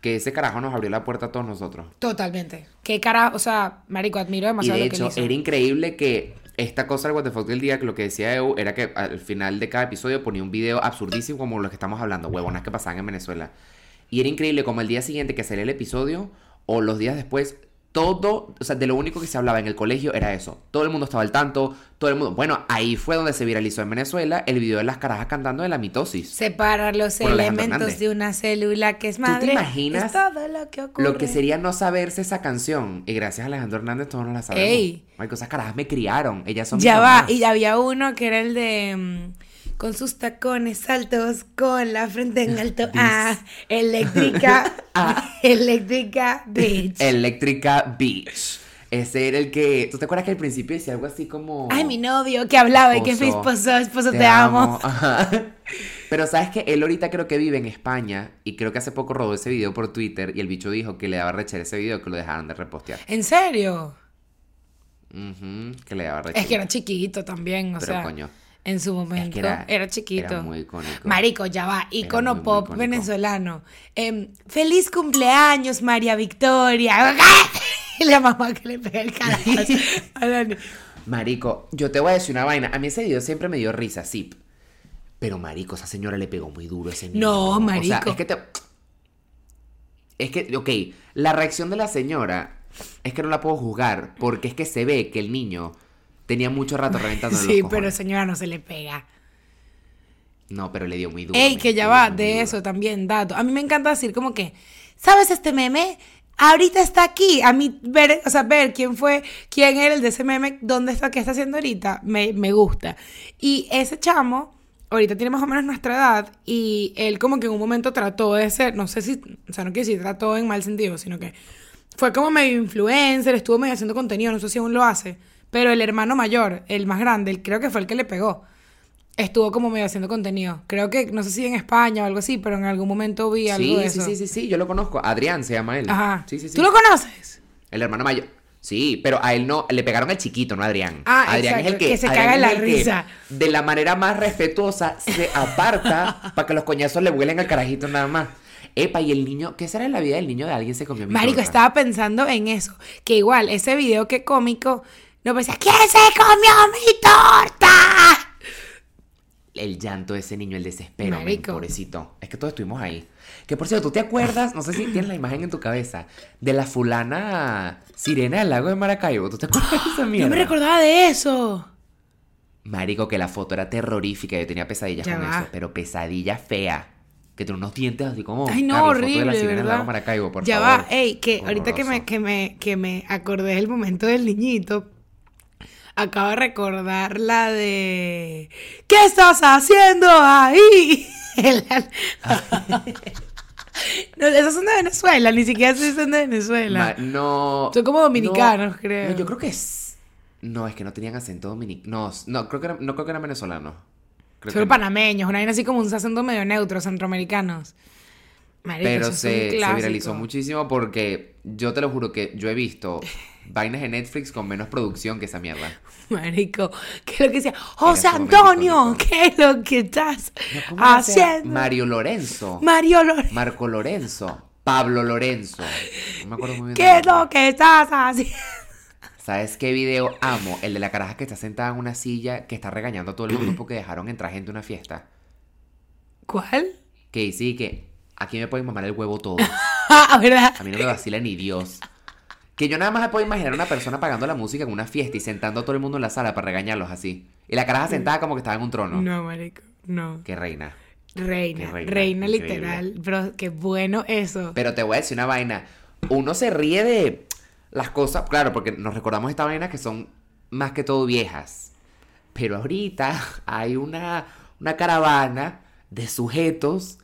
Speaker 1: que ese carajo nos abrió la puerta a todos nosotros.
Speaker 2: Totalmente. ¿Qué carajo? O sea, marico, admiro
Speaker 1: Y
Speaker 2: demasiado
Speaker 1: de
Speaker 2: lo que
Speaker 1: hecho,
Speaker 2: hizo.
Speaker 1: era increíble que esta cosa del What the Fuck del día, que lo que decía EU, era que al final de cada episodio ponía un video absurdísimo como los que estamos hablando, huevonas que pasaban en Venezuela. Y era increíble como el día siguiente que salía el episodio, o los días después, todo, o sea, de lo único que se hablaba en el colegio era eso. Todo el mundo estaba al tanto, todo el mundo. Bueno, ahí fue donde se viralizó en Venezuela el video de las carajas cantando de la mitosis.
Speaker 2: Separar los elementos de una célula que es
Speaker 1: ¿Tú te
Speaker 2: madre.
Speaker 1: imaginas
Speaker 2: es todo lo que ocurre.
Speaker 1: Lo que sería no saberse esa canción. Y gracias a Alejandro Hernández todos nos la sabemos.
Speaker 2: Ey.
Speaker 1: Marico, esas carajas me criaron. Ellas son
Speaker 2: Ya va,
Speaker 1: mamás.
Speaker 2: y había uno que era el de mm, con sus tacones altos, con la frente en alto. Ah, eléctrica. eléctrica, bitch.
Speaker 1: Eléctrica Beach. Ese era el que. ¿Tú te acuerdas que al principio decía algo así como.
Speaker 2: Ay, mi novio que hablaba y que fue
Speaker 1: Esposo,
Speaker 2: esposo, esposo, te, amo.
Speaker 1: Pero sabes que él ahorita creo que vive en España y creo que hace poco rodó ese video por Twitter y el bicho dijo que le daba rechera ese video que lo dejaron de repostear.
Speaker 2: ¿En serio?
Speaker 1: Ujú, que le daba rechera.
Speaker 2: Es que era chiquito también, o
Speaker 1: Pero,
Speaker 2: sea.
Speaker 1: coño,
Speaker 2: En su momento
Speaker 1: era-
Speaker 2: era, chiquito.
Speaker 1: era muy icónico.
Speaker 2: Marico, ya va. Icono
Speaker 1: muy,
Speaker 2: pop venezolano. Em, Feliz cumpleaños, María Victoria. Y la mamá que le pega el carajo a
Speaker 1: Marico, yo te voy a decir una vaina. A mí ese video siempre me dio risa, sí. Pero, marico, esa señora le pegó muy duro a ese niño.
Speaker 2: No,
Speaker 1: O sea,
Speaker 2: marico.
Speaker 1: es que te... Es que, ok, la reacción de la señora es que no la puedo juzgar porque es que se ve que el niño tenía mucho rato reventando
Speaker 2: Sí, pero señora no se le pega.
Speaker 1: No, pero le dio muy duro.
Speaker 2: Ey, que ya va, de
Speaker 1: duro.
Speaker 2: eso también, dato. A mí me encanta decir como que, ¿sabes este meme? Ahorita está aquí. A mí ver, o sea, ver quién fue, quién era el de ese meme, dónde está, qué está haciendo ahorita, me, me gusta. Y ese chamo, ahorita tiene más o menos nuestra edad, y él como que en un momento trató de ser, no sé si, o sea, no quiero decir trató en mal sentido, sino que fue como medio influencer, estuvo medio haciendo contenido, no sé si aún lo hace. Pero el hermano mayor, el más grande, el- creo que fue el que le pegó estuvo como medio haciendo contenido. Creo que, no sé si en España o algo así, pero en algún momento vi algo
Speaker 1: Sí,
Speaker 2: de
Speaker 1: sí,
Speaker 2: eso.
Speaker 1: sí, sí, sí, yo lo conozco. Adrián se llama él.
Speaker 2: Ajá.
Speaker 1: Sí, sí, sí.
Speaker 2: ¿Tú lo conoces?
Speaker 1: El hermano mayor. Sí, pero a él no, le pegaron al chiquito, no a Adrián.
Speaker 2: Ah,
Speaker 1: Adrián
Speaker 2: exacto,
Speaker 1: es el que,
Speaker 2: que se
Speaker 1: Adrián
Speaker 2: caga en la risa.
Speaker 1: de la manera más respetuosa se aparta para que los coñazos le vuelen al carajito nada más. Epa, y el niño, ¿qué será en la vida del niño de alguien se comió mi
Speaker 2: Marico,
Speaker 1: torta?
Speaker 2: estaba pensando en eso. Que igual, ese video que cómico, no pensé, ¿quién se comió mi torta?
Speaker 1: El llanto de ese niño, el desespero, men, pobrecito. Es que todos estuvimos ahí. Que por cierto, ¿tú te acuerdas? No sé si tienes la imagen en tu cabeza de la fulana sirena del lago de Maracaibo. ¿Tú te acuerdas de esa mierda?
Speaker 2: No me recordaba de eso.
Speaker 1: Marico, que la foto era terrorífica. Yo tenía pesadillas
Speaker 2: Ya
Speaker 1: con
Speaker 2: va.
Speaker 1: eso, pero pesadilla fea. Que tiene unos dientes así como.
Speaker 2: Ay, no,
Speaker 1: Carlos, foto de la
Speaker 2: horrible,
Speaker 1: sirena del lago. Maracaibo, por
Speaker 2: ya
Speaker 1: favor.
Speaker 2: va, ey, que ahorita que me, que, me, que me acordé del momento del niñito, acabo de recordar la de... ¿Qué estás haciendo ahí? No, esos son de Venezuela, ni siquiera si son de Venezuela.
Speaker 1: Ma- no.
Speaker 2: Son como dominicanos,
Speaker 1: no,
Speaker 2: creo.
Speaker 1: no, yo creo que es. No, es que no tenían acento dominicano. No, no, creo que era- no creo que eran venezolanos. Creo no.
Speaker 2: panameños, una vaina así como un acento medio neutro, centroamericanos. Marico,
Speaker 1: Pero se, se viralizó muchísimo porque yo te lo juro que yo he visto vainas de Netflix con menos producción que esa mierda.
Speaker 2: Marico, ¿qué es lo que decía? José Antonio. ¿qué es lo que estás haciendo?
Speaker 1: Mario Lorenzo.
Speaker 2: Mario Lore-
Speaker 1: Marco Lorenzo. Pablo Lorenzo. No me acuerdo muy bien.
Speaker 2: ¿qué es lo que estás haciendo?
Speaker 1: ¿Sabes qué video amo? El de la caraja que está sentada en una silla que está regañando a todo el mundo porque dejaron entrar gente a una fiesta.
Speaker 2: ¿Cuál?
Speaker 1: Que dice que aquí me pueden mamar el huevo todo.
Speaker 2: Ah, ¿verdad?
Speaker 1: A mí no me vacila ni Dios. Que yo nada más me puedo imaginar una persona pagando la música en una fiesta y sentando a todo el mundo en la sala para regañarlos así. Y la caraja sentada como que estaba en un trono.
Speaker 2: No, marico, no.
Speaker 1: Qué reina.
Speaker 2: Reina,
Speaker 1: Qué reina,
Speaker 2: literal. Bro, qué bueno eso.
Speaker 1: Pero te voy a decir una vaina. Uno se ríe de las cosas, claro, porque nos recordamos esta vaina que son más que todo viejas. Pero ahorita hay una, una caravana de sujetos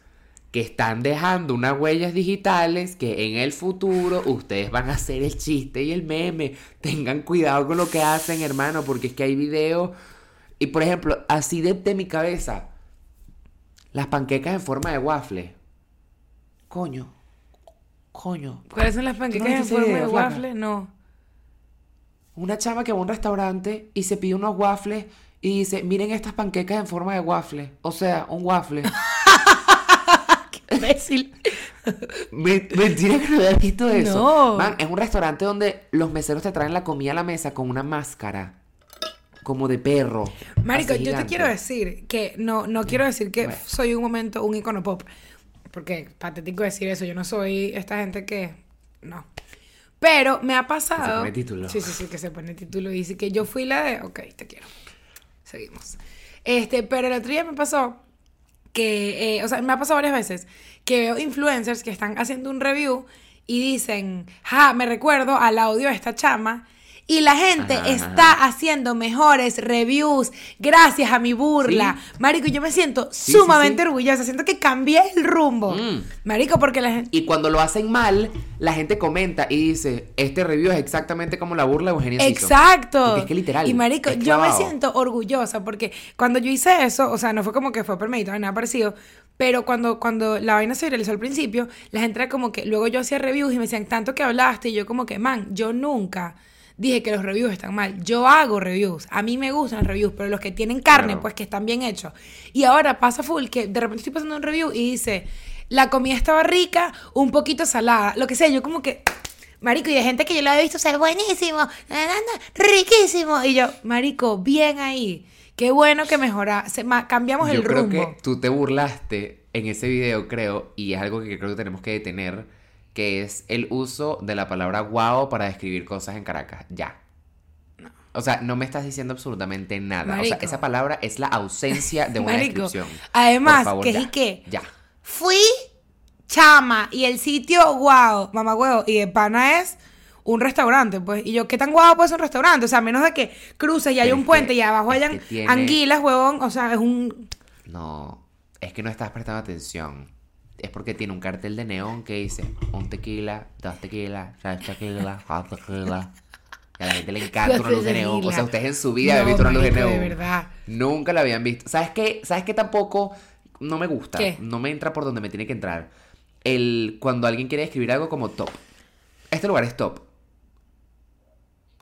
Speaker 1: que están dejando unas huellas digitales que en el futuro ustedes van a hacer el chiste y el meme. Tengan cuidado con lo que hacen, hermano, porque es que hay videos. Y por ejemplo, así de, de mi cabeza, las panquecas en forma de waffle. Coño. Coño.
Speaker 2: ¿Cuáles son las panquecas
Speaker 1: ¿Tú no
Speaker 2: en forma de
Speaker 1: flaca?
Speaker 2: waffle? No.
Speaker 1: Una chama que va a un restaurante y se pide unos waffles y dice, miren estas panquecas en forma de waffle. O sea, un waffle.
Speaker 2: Imbécil.
Speaker 1: Me- Mentira que no había visto eso.
Speaker 2: No.
Speaker 1: Man, es un restaurante donde los meseros te traen la comida a la mesa con una máscara. Como de perro.
Speaker 2: Marico, yo te quiero decir que no, no quiero decir que
Speaker 1: Bueno.
Speaker 2: soy un momento un icono pop. Porque patético decir eso. Yo no soy esta gente que. No. Pero me ha pasado.
Speaker 1: pone título.
Speaker 2: Sí, sí, sí, que se pone título. Y dice que yo fui la de. Ok, te quiero. Seguimos. Este, pero el otro día me pasó que. eh, o sea, me ha pasado varias veces que veo influencers que están haciendo un review y dicen, ja, me recuerdo al audio de esta chama. Y la gente
Speaker 1: Ajá,
Speaker 2: está haciendo mejores reviews gracias a mi burla. Marico, yo me siento
Speaker 1: sí,
Speaker 2: sumamente
Speaker 1: sí.
Speaker 2: orgullosa. Siento que cambié el rumbo.
Speaker 1: Mm.
Speaker 2: Marico, porque la gente.
Speaker 1: Y cuando lo hacen mal, la gente comenta y dice, este review es exactamente como la burla de Eugenia Ciso".
Speaker 2: Exacto.
Speaker 1: Porque es que literal.
Speaker 2: Y marico, yo me siento orgullosa porque cuando yo hice eso, o sea, no fue como que fue ni nada parecido, pero cuando, cuando la vaina se viralizó al principio, la gente era como que, luego yo hacía reviews y me decían, tanto que hablaste, y yo como que, man, yo nunca dije que los reviews están mal. Yo hago reviews. A mí me gustan los reviews, pero los que tienen carne,
Speaker 1: Claro.
Speaker 2: pues que están bien hechos. Y ahora pasa full que de repente estoy pasando un review y dice, la comida estaba rica, un poquito salada. Lo que sea, yo como que... Marico, y de gente que yo lo he visto ser buenísimo, na, na, na, riquísimo. Y yo, Marico, bien ahí. Qué bueno que mejora. se- ma- cambiamos
Speaker 1: Yo
Speaker 2: el
Speaker 1: creo
Speaker 2: rumbo.
Speaker 1: que tú te burlaste en ese video, creo, y es algo que creo que tenemos que detener, que es el uso de la palabra wow para describir cosas en Caracas. Ya. O sea, no me estás diciendo absolutamente nada. O sea, esa palabra es la ausencia de una
Speaker 2: Marico,
Speaker 1: descripción.
Speaker 2: además,
Speaker 1: favor,
Speaker 2: que
Speaker 1: ya.
Speaker 2: es y qué.
Speaker 1: Ya.
Speaker 2: Fui chama y el sitio, wow, mamá huevo. Y de pana es un restaurante, pues. Y yo, ¿qué tan guapo puede ser un restaurante? O sea, a menos de que cruces y hay un puente
Speaker 1: que-
Speaker 2: y abajo hayan
Speaker 1: que tiene-
Speaker 2: anguilas, huevón. O sea, es un.
Speaker 1: No, es que no estás prestando atención. Es porque tiene un cartel de neón que dice un tequila, dos tequilas, tres tequilas, cuatro tequilas. Y a la gente le encanta una luz de neón. O sea, ustedes en su vida
Speaker 2: No,
Speaker 1: habían visto una luz de neón.
Speaker 2: de verdad.
Speaker 1: Nunca la habían visto. ¿Sabes qué? ¿Sabes qué tampoco no me gusta?
Speaker 2: ¿Qué?
Speaker 1: No me entra por donde me tiene que entrar. El cuando alguien quiere escribir algo como top. Este lugar es top.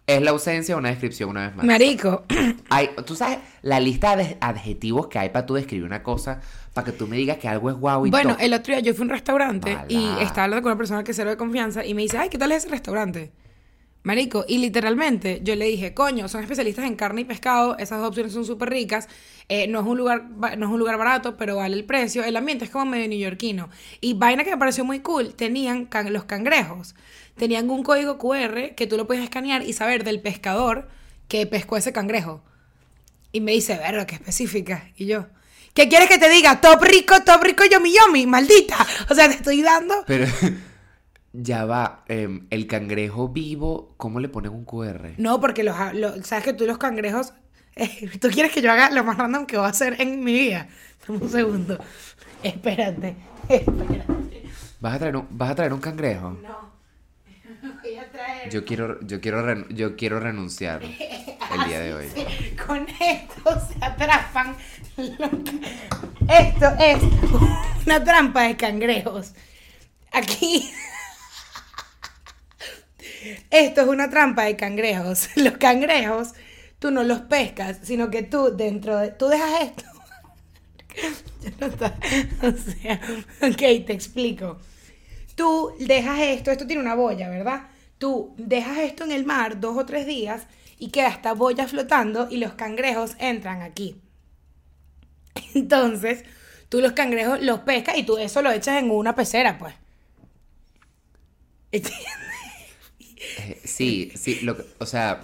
Speaker 1: Es la ausencia de una descripción una vez más.
Speaker 2: Marico.
Speaker 1: Hay, tú sabes la lista de adjetivos que hay para tú describir una cosa, para que tú me digas que algo es guau y
Speaker 2: Bueno,
Speaker 1: top.
Speaker 2: el otro día yo fui a un restaurante
Speaker 1: Mala.
Speaker 2: y estaba hablando con una persona que cero de confianza y me dice, ay, ¿qué tal es ese restaurante? Marico, y literalmente yo le dije, coño, son especialistas en carne y pescado, esas dos opciones son súper ricas, eh, no, es un lugar, no es un lugar barato, pero vale el precio, el ambiente es como medio neoyorquino. Y vaina que me pareció muy cool, tenían can- los cangrejos, tenían un código QR que tú lo podías escanear y saber del pescador que pescó ese cangrejo. Y me dice, verga, qué específica. Y yo, ¿qué quieres que te diga? Top rico, top rico, yomi yomi, maldita. O sea, te estoy dando.
Speaker 1: Pero ya va, em, el cangrejo vivo, ¿cómo le ponen un QR?
Speaker 2: No, porque los, los- sabes que tú los cangrejos. eh, tú quieres que yo haga lo más random que voy a hacer en mi vida. Dame un segundo. Espérate. Espérate.
Speaker 1: ¿Vas a traer un, vas a traer un cangrejo?
Speaker 2: No.
Speaker 1: Yo quiero, yo quiero, ren- yo quiero renunciar el día de hoy.
Speaker 2: Con esto se atrapan. los Esto es una trampa de cangrejos. Aquí. Esto es una trampa de cangrejos. Los cangrejos, tú no los pescas, sino que tú dentro de. Tú dejas esto. No. O sea, ok, te explico. Tú dejas esto, esto tiene una boya, ¿verdad? Tú dejas esto en el mar dos o tres días y queda esta boya flotando y los cangrejos entran aquí. Entonces, tú los cangrejos los pescas y tú eso lo echas en una pecera, pues.
Speaker 1: Eh, sí, sí, lo o sea,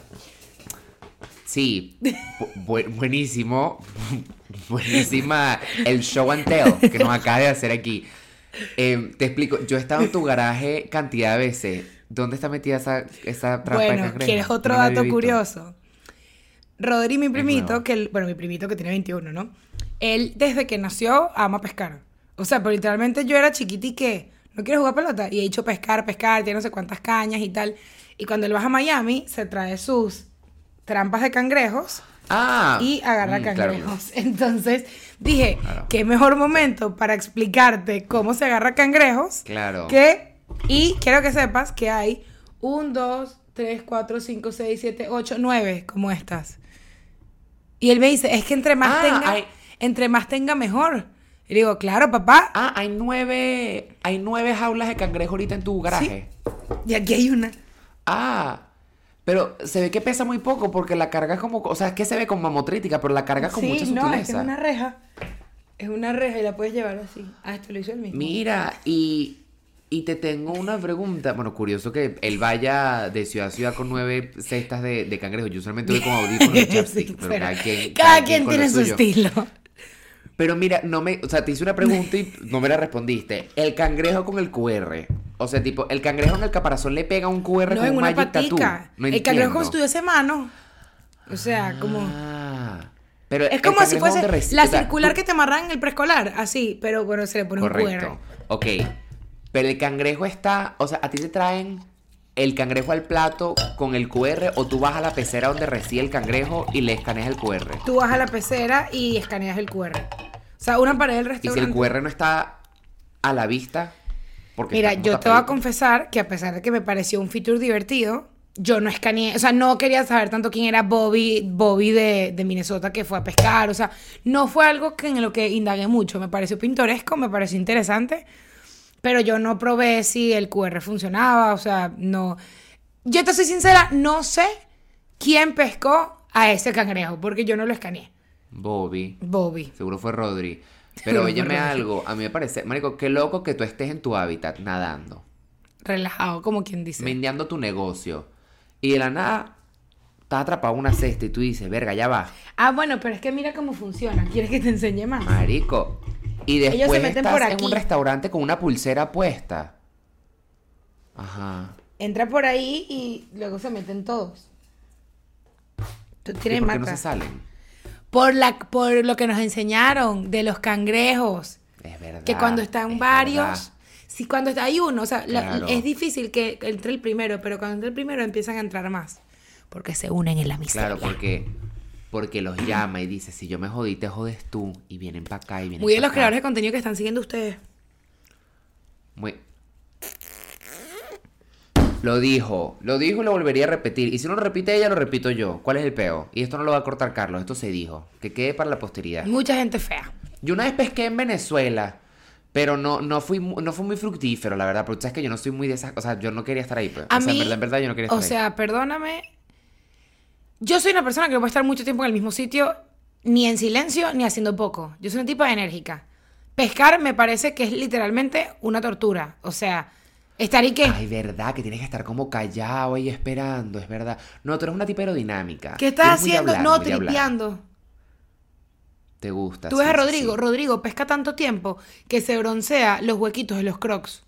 Speaker 1: sí, bu- bu- buenísimo, buenísima el show and tell que nos acaba de hacer aquí. Eh, te explico, yo he estado en tu garaje cantidad de veces. ¿Dónde está metida esa, esa trampa de
Speaker 2: Bueno,
Speaker 1: cangrejo?
Speaker 2: ¿quieres otro
Speaker 1: No
Speaker 2: dato curioso? Rodri, mi primito, que él- bueno, mi primito que tiene 21, ¿no? Él desde que nació ama pescar. O sea, pero literalmente yo era chiquita y que no quiero jugar pelota y he dicho pescar, pescar, tiene no sé cuántas cañas y tal. Y cuando él va a Miami, se trae sus trampas de cangrejos
Speaker 1: Ah,
Speaker 2: y agarra
Speaker 1: mm, claro.
Speaker 2: cangrejos. Entonces dije,
Speaker 1: Claro.
Speaker 2: qué mejor momento para explicarte cómo se agarra cangrejos
Speaker 1: Claro.
Speaker 2: que, y quiero que sepas que hay un, dos, tres, cuatro, cinco, seis, siete, ocho, nueve como estas. Y él me dice, es que entre más
Speaker 1: Ah,
Speaker 2: tenga,
Speaker 1: hay-
Speaker 2: entre más tenga mejor. Y digo, claro, papá.
Speaker 1: Ah, hay nueve, hay nueve jaulas de cangrejo ahorita en tu garaje.
Speaker 2: Y aquí hay una.
Speaker 1: Ah, pero se ve que pesa muy poco porque la carga es como, o sea, es que se ve como mamotrítica, pero la carga con mucha
Speaker 2: sí, no, es que es
Speaker 1: sutileza.
Speaker 2: una reja. Es una reja y la puedes llevar así. Ah, esto lo hizo él mismo.
Speaker 1: Mira, y Y te tengo una pregunta. Bueno, curioso que él vaya de ciudad a ciudad con nueve cestas de, de cangrejo. Yo usualmente voy con audífonos y chapstick,
Speaker 2: Sí,
Speaker 1: pero
Speaker 2: pero
Speaker 1: cada quien,
Speaker 2: cada quien
Speaker 1: con lo
Speaker 2: tiene su
Speaker 1: suyo.
Speaker 2: estilo.
Speaker 1: Pero mira, no me, o sea, te hice una pregunta y no me la respondiste. El cangrejo con el QR. O sea, tipo, el cangrejo en el caparazón le pega un QR
Speaker 2: No,
Speaker 1: con
Speaker 2: en
Speaker 1: un
Speaker 2: una
Speaker 1: magic tattoo. No
Speaker 2: el cangrejo como si
Speaker 1: entiendo.
Speaker 2: tuviese mano. O sea, como...
Speaker 1: Ah, pero
Speaker 2: Es como si fuese la circular que te amarran en el preescolar, así, pero bueno, se le pone
Speaker 1: Correcto.
Speaker 2: un QR.
Speaker 1: Ok. Pero el cangrejo está, o sea, a ti te traen el cangrejo al plato con el QR o tú vas a la pecera donde reside el cangrejo y le escaneas el QR.
Speaker 2: Tú vas a la pecera y escaneas el QR. O sea, una pared del
Speaker 1: Y si
Speaker 2: restaurante.
Speaker 1: el QR no está a la vista, porque
Speaker 2: Mira, yo te voy a confesar que a pesar de que me pareció un feature divertido, yo no escaneé, o sea, no quería saber tanto quién era Bobby, Bobby de, de Minnesota que fue a pescar, o sea, no fue algo que en lo que indagué mucho, me pareció pintoresco, me pareció interesante, pero yo no probé si el QR funcionaba, o sea, no. Yo te soy sincera, no sé quién pescó a ese cangrejo, porque yo no lo escaneé.
Speaker 1: Bobby.
Speaker 2: Bobby.
Speaker 1: Seguro fue Rodri. Pero óyeme algo, a mí me parece, marico, qué loco que tú estés en tu hábitat nadando,
Speaker 2: Relajado, como quien dice.
Speaker 1: mendiando tu negocio y de la nada estás atrapado en una cesta y tú dices, verga, ya va,
Speaker 2: Ah, bueno, pero es que mira cómo funciona. ¿Quieres que te enseñe más?
Speaker 1: marico. Y
Speaker 2: Ellos se
Speaker 1: después
Speaker 2: meten
Speaker 1: estás
Speaker 2: por
Speaker 1: en un restaurante con una pulsera puesta. Ajá.
Speaker 2: Entra por ahí y luego se meten todos. Tú
Speaker 1: ¿Y
Speaker 2: tienes
Speaker 1: por qué no se salen?
Speaker 2: por, la, por lo que nos enseñaron de los cangrejos.
Speaker 1: Es verdad.
Speaker 2: Que cuando están
Speaker 1: es
Speaker 2: varios.
Speaker 1: verdad.
Speaker 2: Sí, cuando está hay uno, o sea, la- es difícil que entre el primero, pero cuando entra el primero empiezan a entrar más. Porque se unen en la miseria.
Speaker 1: Claro, porque, porque los llama y dice, si yo me jodí, te jodes tú. Y vienen para acá y vienen
Speaker 2: Muy de los
Speaker 1: acá.
Speaker 2: creadores de contenido que están siguiendo ustedes.
Speaker 1: Muy... Lo dijo, lo dijo y lo volvería a repetir. Y si no lo repite ella, lo repito yo. ¿Cuál es el peo? Y esto no lo va a cortar Carlos, esto se dijo. Que quede para la posteridad.
Speaker 2: Mucha gente fea.
Speaker 1: Yo una vez pesqué en Venezuela, pero no, no, fui, no fue muy fructífero, la verdad. Porque tú sabes que yo no soy muy de esas... O sea, yo no quería estar ahí, pues.
Speaker 2: A
Speaker 1: o sea,
Speaker 2: mí,
Speaker 1: en verdad, en verdad, yo no quería estar
Speaker 2: o
Speaker 1: ahí.
Speaker 2: sea, perdóname. Yo soy una persona que no puede estar mucho tiempo en el mismo sitio, ni en silencio, ni haciendo poco. Yo soy una tipa enérgica. Pescar me parece que es literalmente una tortura. O sea, estar y qué.
Speaker 1: Ay, verdad, que tienes que estar como callado ahí esperando, es verdad. No, tú eres una tipa aerodinámica.
Speaker 2: ¿Qué estás haciendo?
Speaker 1: hablar,
Speaker 2: no, tripeando.
Speaker 1: Te gusta.
Speaker 2: Tú ves
Speaker 1: sí,
Speaker 2: a Rodrigo.
Speaker 1: sí.
Speaker 2: Rodrigo pesca tanto tiempo que se broncea los huequitos de los crocs.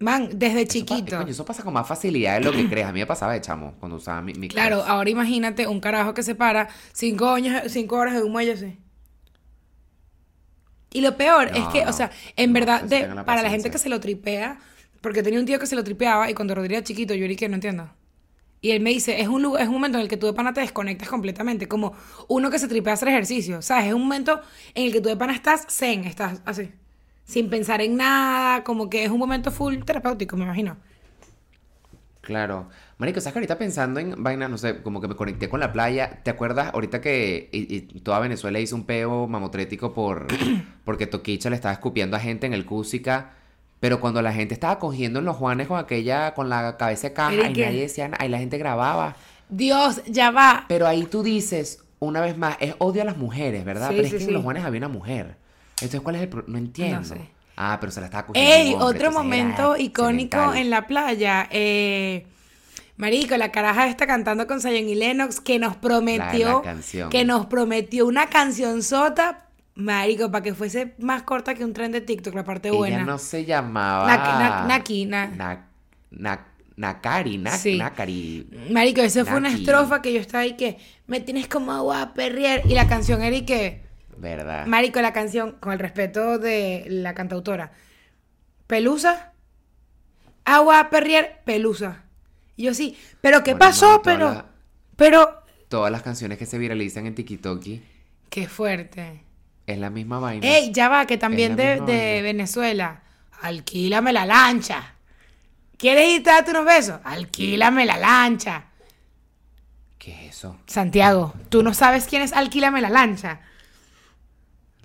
Speaker 2: Man, desde
Speaker 1: Eso
Speaker 2: chiquito.
Speaker 1: coño, eso pasa con más facilidad de lo que crees. A mí me pasaba de chamo cuando usaba mi, mi
Speaker 2: Claro, ahora imagínate un carajo que se para cinco, años, cinco horas de un muelle así. Y lo peor es
Speaker 1: No,
Speaker 2: que, o sea, en
Speaker 1: No,
Speaker 2: verdad, de-
Speaker 1: tengan la
Speaker 2: para la gente que se lo tripea, porque tenía un tío que se lo tripeaba y cuando Rodrigo era chiquito, yo dije, no entiendo. Y él me dice, es un, lugar- es un momento en el que tú de pana te desconectas completamente, como uno que se tripea a hacer ejercicio, ¿sabes? Es un momento en el que tú de pana estás zen, estás así, sin pensar en nada, como que es un momento full terapéutico, me imagino.
Speaker 1: Claro. Marico, ¿sabes que ahorita pensando en vaina, no sé, como que me conecté con la playa? ¿Te acuerdas ahorita que y- y toda Venezuela hizo un peo mamotrético por porque Toquicha le estaba escupiendo a gente en el Cúsica? Pero cuando la gente estaba cogiendo en los Juanes con aquella, con la cabeza de caja y nadie decía y la gente grababa.
Speaker 2: Dios, ya va.
Speaker 1: Pero ahí tú dices, una vez más, es odio a las mujeres, ¿verdad?
Speaker 2: Sí,
Speaker 1: pero es
Speaker 2: sí,
Speaker 1: que
Speaker 2: sí.
Speaker 1: en los Juanes había una mujer. Entonces, ¿cuál es el pro- No entiendo.
Speaker 2: No sé.
Speaker 1: Ah, pero se la estaba cogiendo.
Speaker 2: ¡Ey!
Speaker 1: hombre,
Speaker 2: Otro
Speaker 1: era
Speaker 2: momento icónico en la playa. Eh, Marico, la caraja está cantando con Zion y Lennox que nos prometió.
Speaker 1: La- la canción.
Speaker 2: Que nos prometió una canción sota. Marico, para que fuese más corta que un tren de TikTok, la parte buena.
Speaker 1: Ella no se llamaba.
Speaker 2: Na- na- Naki, na-
Speaker 1: Na- na- Nakari, na-
Speaker 2: Sí.
Speaker 1: Nakari.
Speaker 2: Marico, esa fue una estrofa que yo estaba ahí que me tienes como agua a perrier. Y la canción era y que.
Speaker 1: ¿Verdad?
Speaker 2: Marico, la canción, con el respeto de la cantautora. Pelusa. Agua a perrier, pelusa. Y yo sí, pero ¿qué
Speaker 1: Bueno,
Speaker 2: pasó? Pero, pero,
Speaker 1: Todas las canciones que se viralizan en TikTok
Speaker 2: qué fuerte.
Speaker 1: es la misma vaina.
Speaker 2: Ey, ya va, que también de. Venezuela. Alquílame la lancha. ¿Quieres irte a darte unos besos? Alquílame la lancha.
Speaker 1: ¿Qué es eso?
Speaker 2: Santiago, ¿tú no sabes quién es Alquílame la lancha?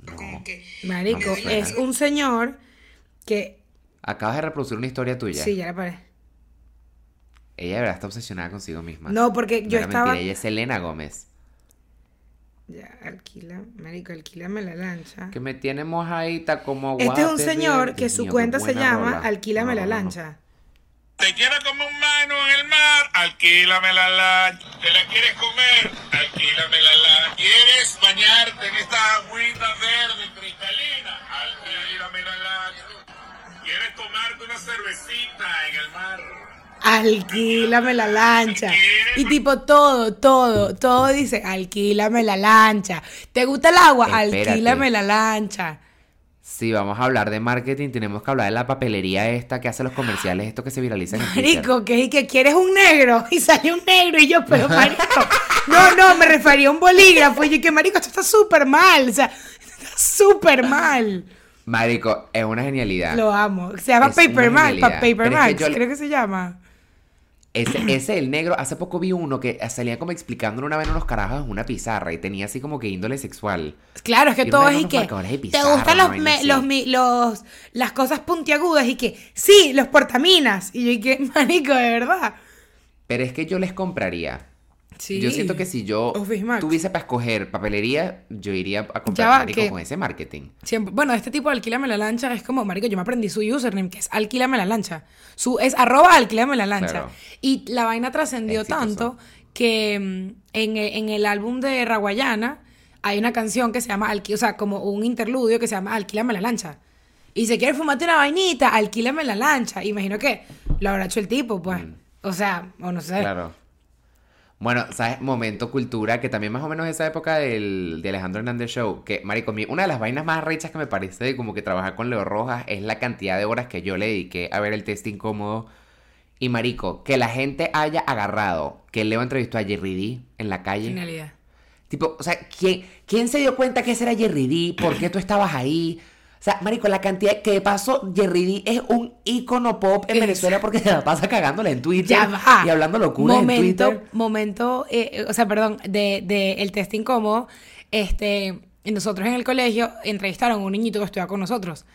Speaker 1: No.
Speaker 2: Marico,
Speaker 1: No
Speaker 2: es un señor que...
Speaker 1: Acabas de reproducir una historia tuya.
Speaker 2: Sí, ya la paré.
Speaker 1: Ella de verdad está obsesionada consigo misma.
Speaker 2: No, porque yo
Speaker 1: era
Speaker 2: estaba...
Speaker 1: mentira, ella es Selena Gómez.
Speaker 2: Ya, alquila, marico, alquílame la lancha.
Speaker 1: Que me tiene mojadita como
Speaker 2: Este es un señor que
Speaker 1: Dios
Speaker 2: su
Speaker 1: mío,
Speaker 2: cuenta se llama
Speaker 1: rola.
Speaker 2: Alquílame
Speaker 1: No,
Speaker 2: la
Speaker 1: no, no, no.
Speaker 2: lancha.
Speaker 3: Te quieres como un mano en el mar, alquílame la lancha. Te la quieres comer, alquílame la lancha. ¿Quieres bañarte en esta agüita verde cristalina? Alquílame la lancha. ¿Quieres tomarte una cervecita en el mar?
Speaker 2: Alquílame la lancha. Y tipo todo, todo, todo dice, alquílame la lancha. ¿Te gusta el agua?
Speaker 1: Espérate.
Speaker 2: Alquílame la lancha.
Speaker 1: Si vamos a hablar de marketing, tenemos que hablar de la papelería esta que hace los comerciales, esto que se viraliza en.
Speaker 2: Marico, que, que quieres un negro y sale un negro y yo, pero marico, no, no, me refería a un bolígrafo y yo que marico, esto está súper mal, o sea, está súper mal.
Speaker 1: Marico, es una genialidad.
Speaker 2: Lo amo. Se llama Paper Max, Paper creo que se llama.
Speaker 1: Ese, ese, el negro, hace poco vi uno que salía como explicando una vez unos carajos en una pizarra y tenía así como que índole sexual.
Speaker 2: Claro, es que
Speaker 1: Y
Speaker 2: todo es y que
Speaker 1: de
Speaker 2: te
Speaker 1: pizarra,
Speaker 2: gustan los, me- los, mi- los las cosas puntiagudas y que sí, los portaminas y yo y que marico, de verdad.
Speaker 1: Pero es que yo les compraría.
Speaker 2: Sí.
Speaker 1: Yo siento que si yo tuviese para escoger papelería, yo iría a comprar
Speaker 2: va,
Speaker 1: marico, con ese marketing.
Speaker 2: Siempre, bueno, este tipo de alquílame la lancha es como, marico, yo me aprendí su username, que es alquílame la lancha. Su, es arroba alquílame la lancha.
Speaker 1: Claro.
Speaker 2: Y la vaina trascendió tanto que mm, en, el- en el álbum de Raguayana hay una canción que se llama, Alqui- o sea, como un interludio que se llama Alquílame la lancha. Y se quiere fumarte una vainita, alquílame la lancha. Imagino que lo habrá hecho el tipo, pues. O sea, o no sé.
Speaker 1: Mm. Claro. Bueno, ¿sabes? Momento cultura, que también más o menos esa época del, de Alejandro Hernández Show, que, marico, mi- una de las vainas más rechas que me parece de como que trabajar con Leo Rojas es la cantidad de horas que yo le dediqué a ver el test incómodo. Y, marico, que la gente haya agarrado que Leo entrevistó a Jerry D en la calle.
Speaker 2: Genialidad.
Speaker 1: Tipo, o sea, ¿quién, ¿quién se dio cuenta que ese era Jerry D? ¿Por qué tú estabas ahí? O sea, marico, la cantidad que de paso Jerry D es un ícono pop en Venezuela porque se la pasa cagándola en Twitter
Speaker 2: Ya va.
Speaker 1: y hablando locuras en
Speaker 2: momento,
Speaker 1: Twitter.
Speaker 2: Momento, eh, o sea, perdón, de, de el test incómodo, este, nosotros en el colegio entrevistaron a un niñito que estudiaba con nosotros.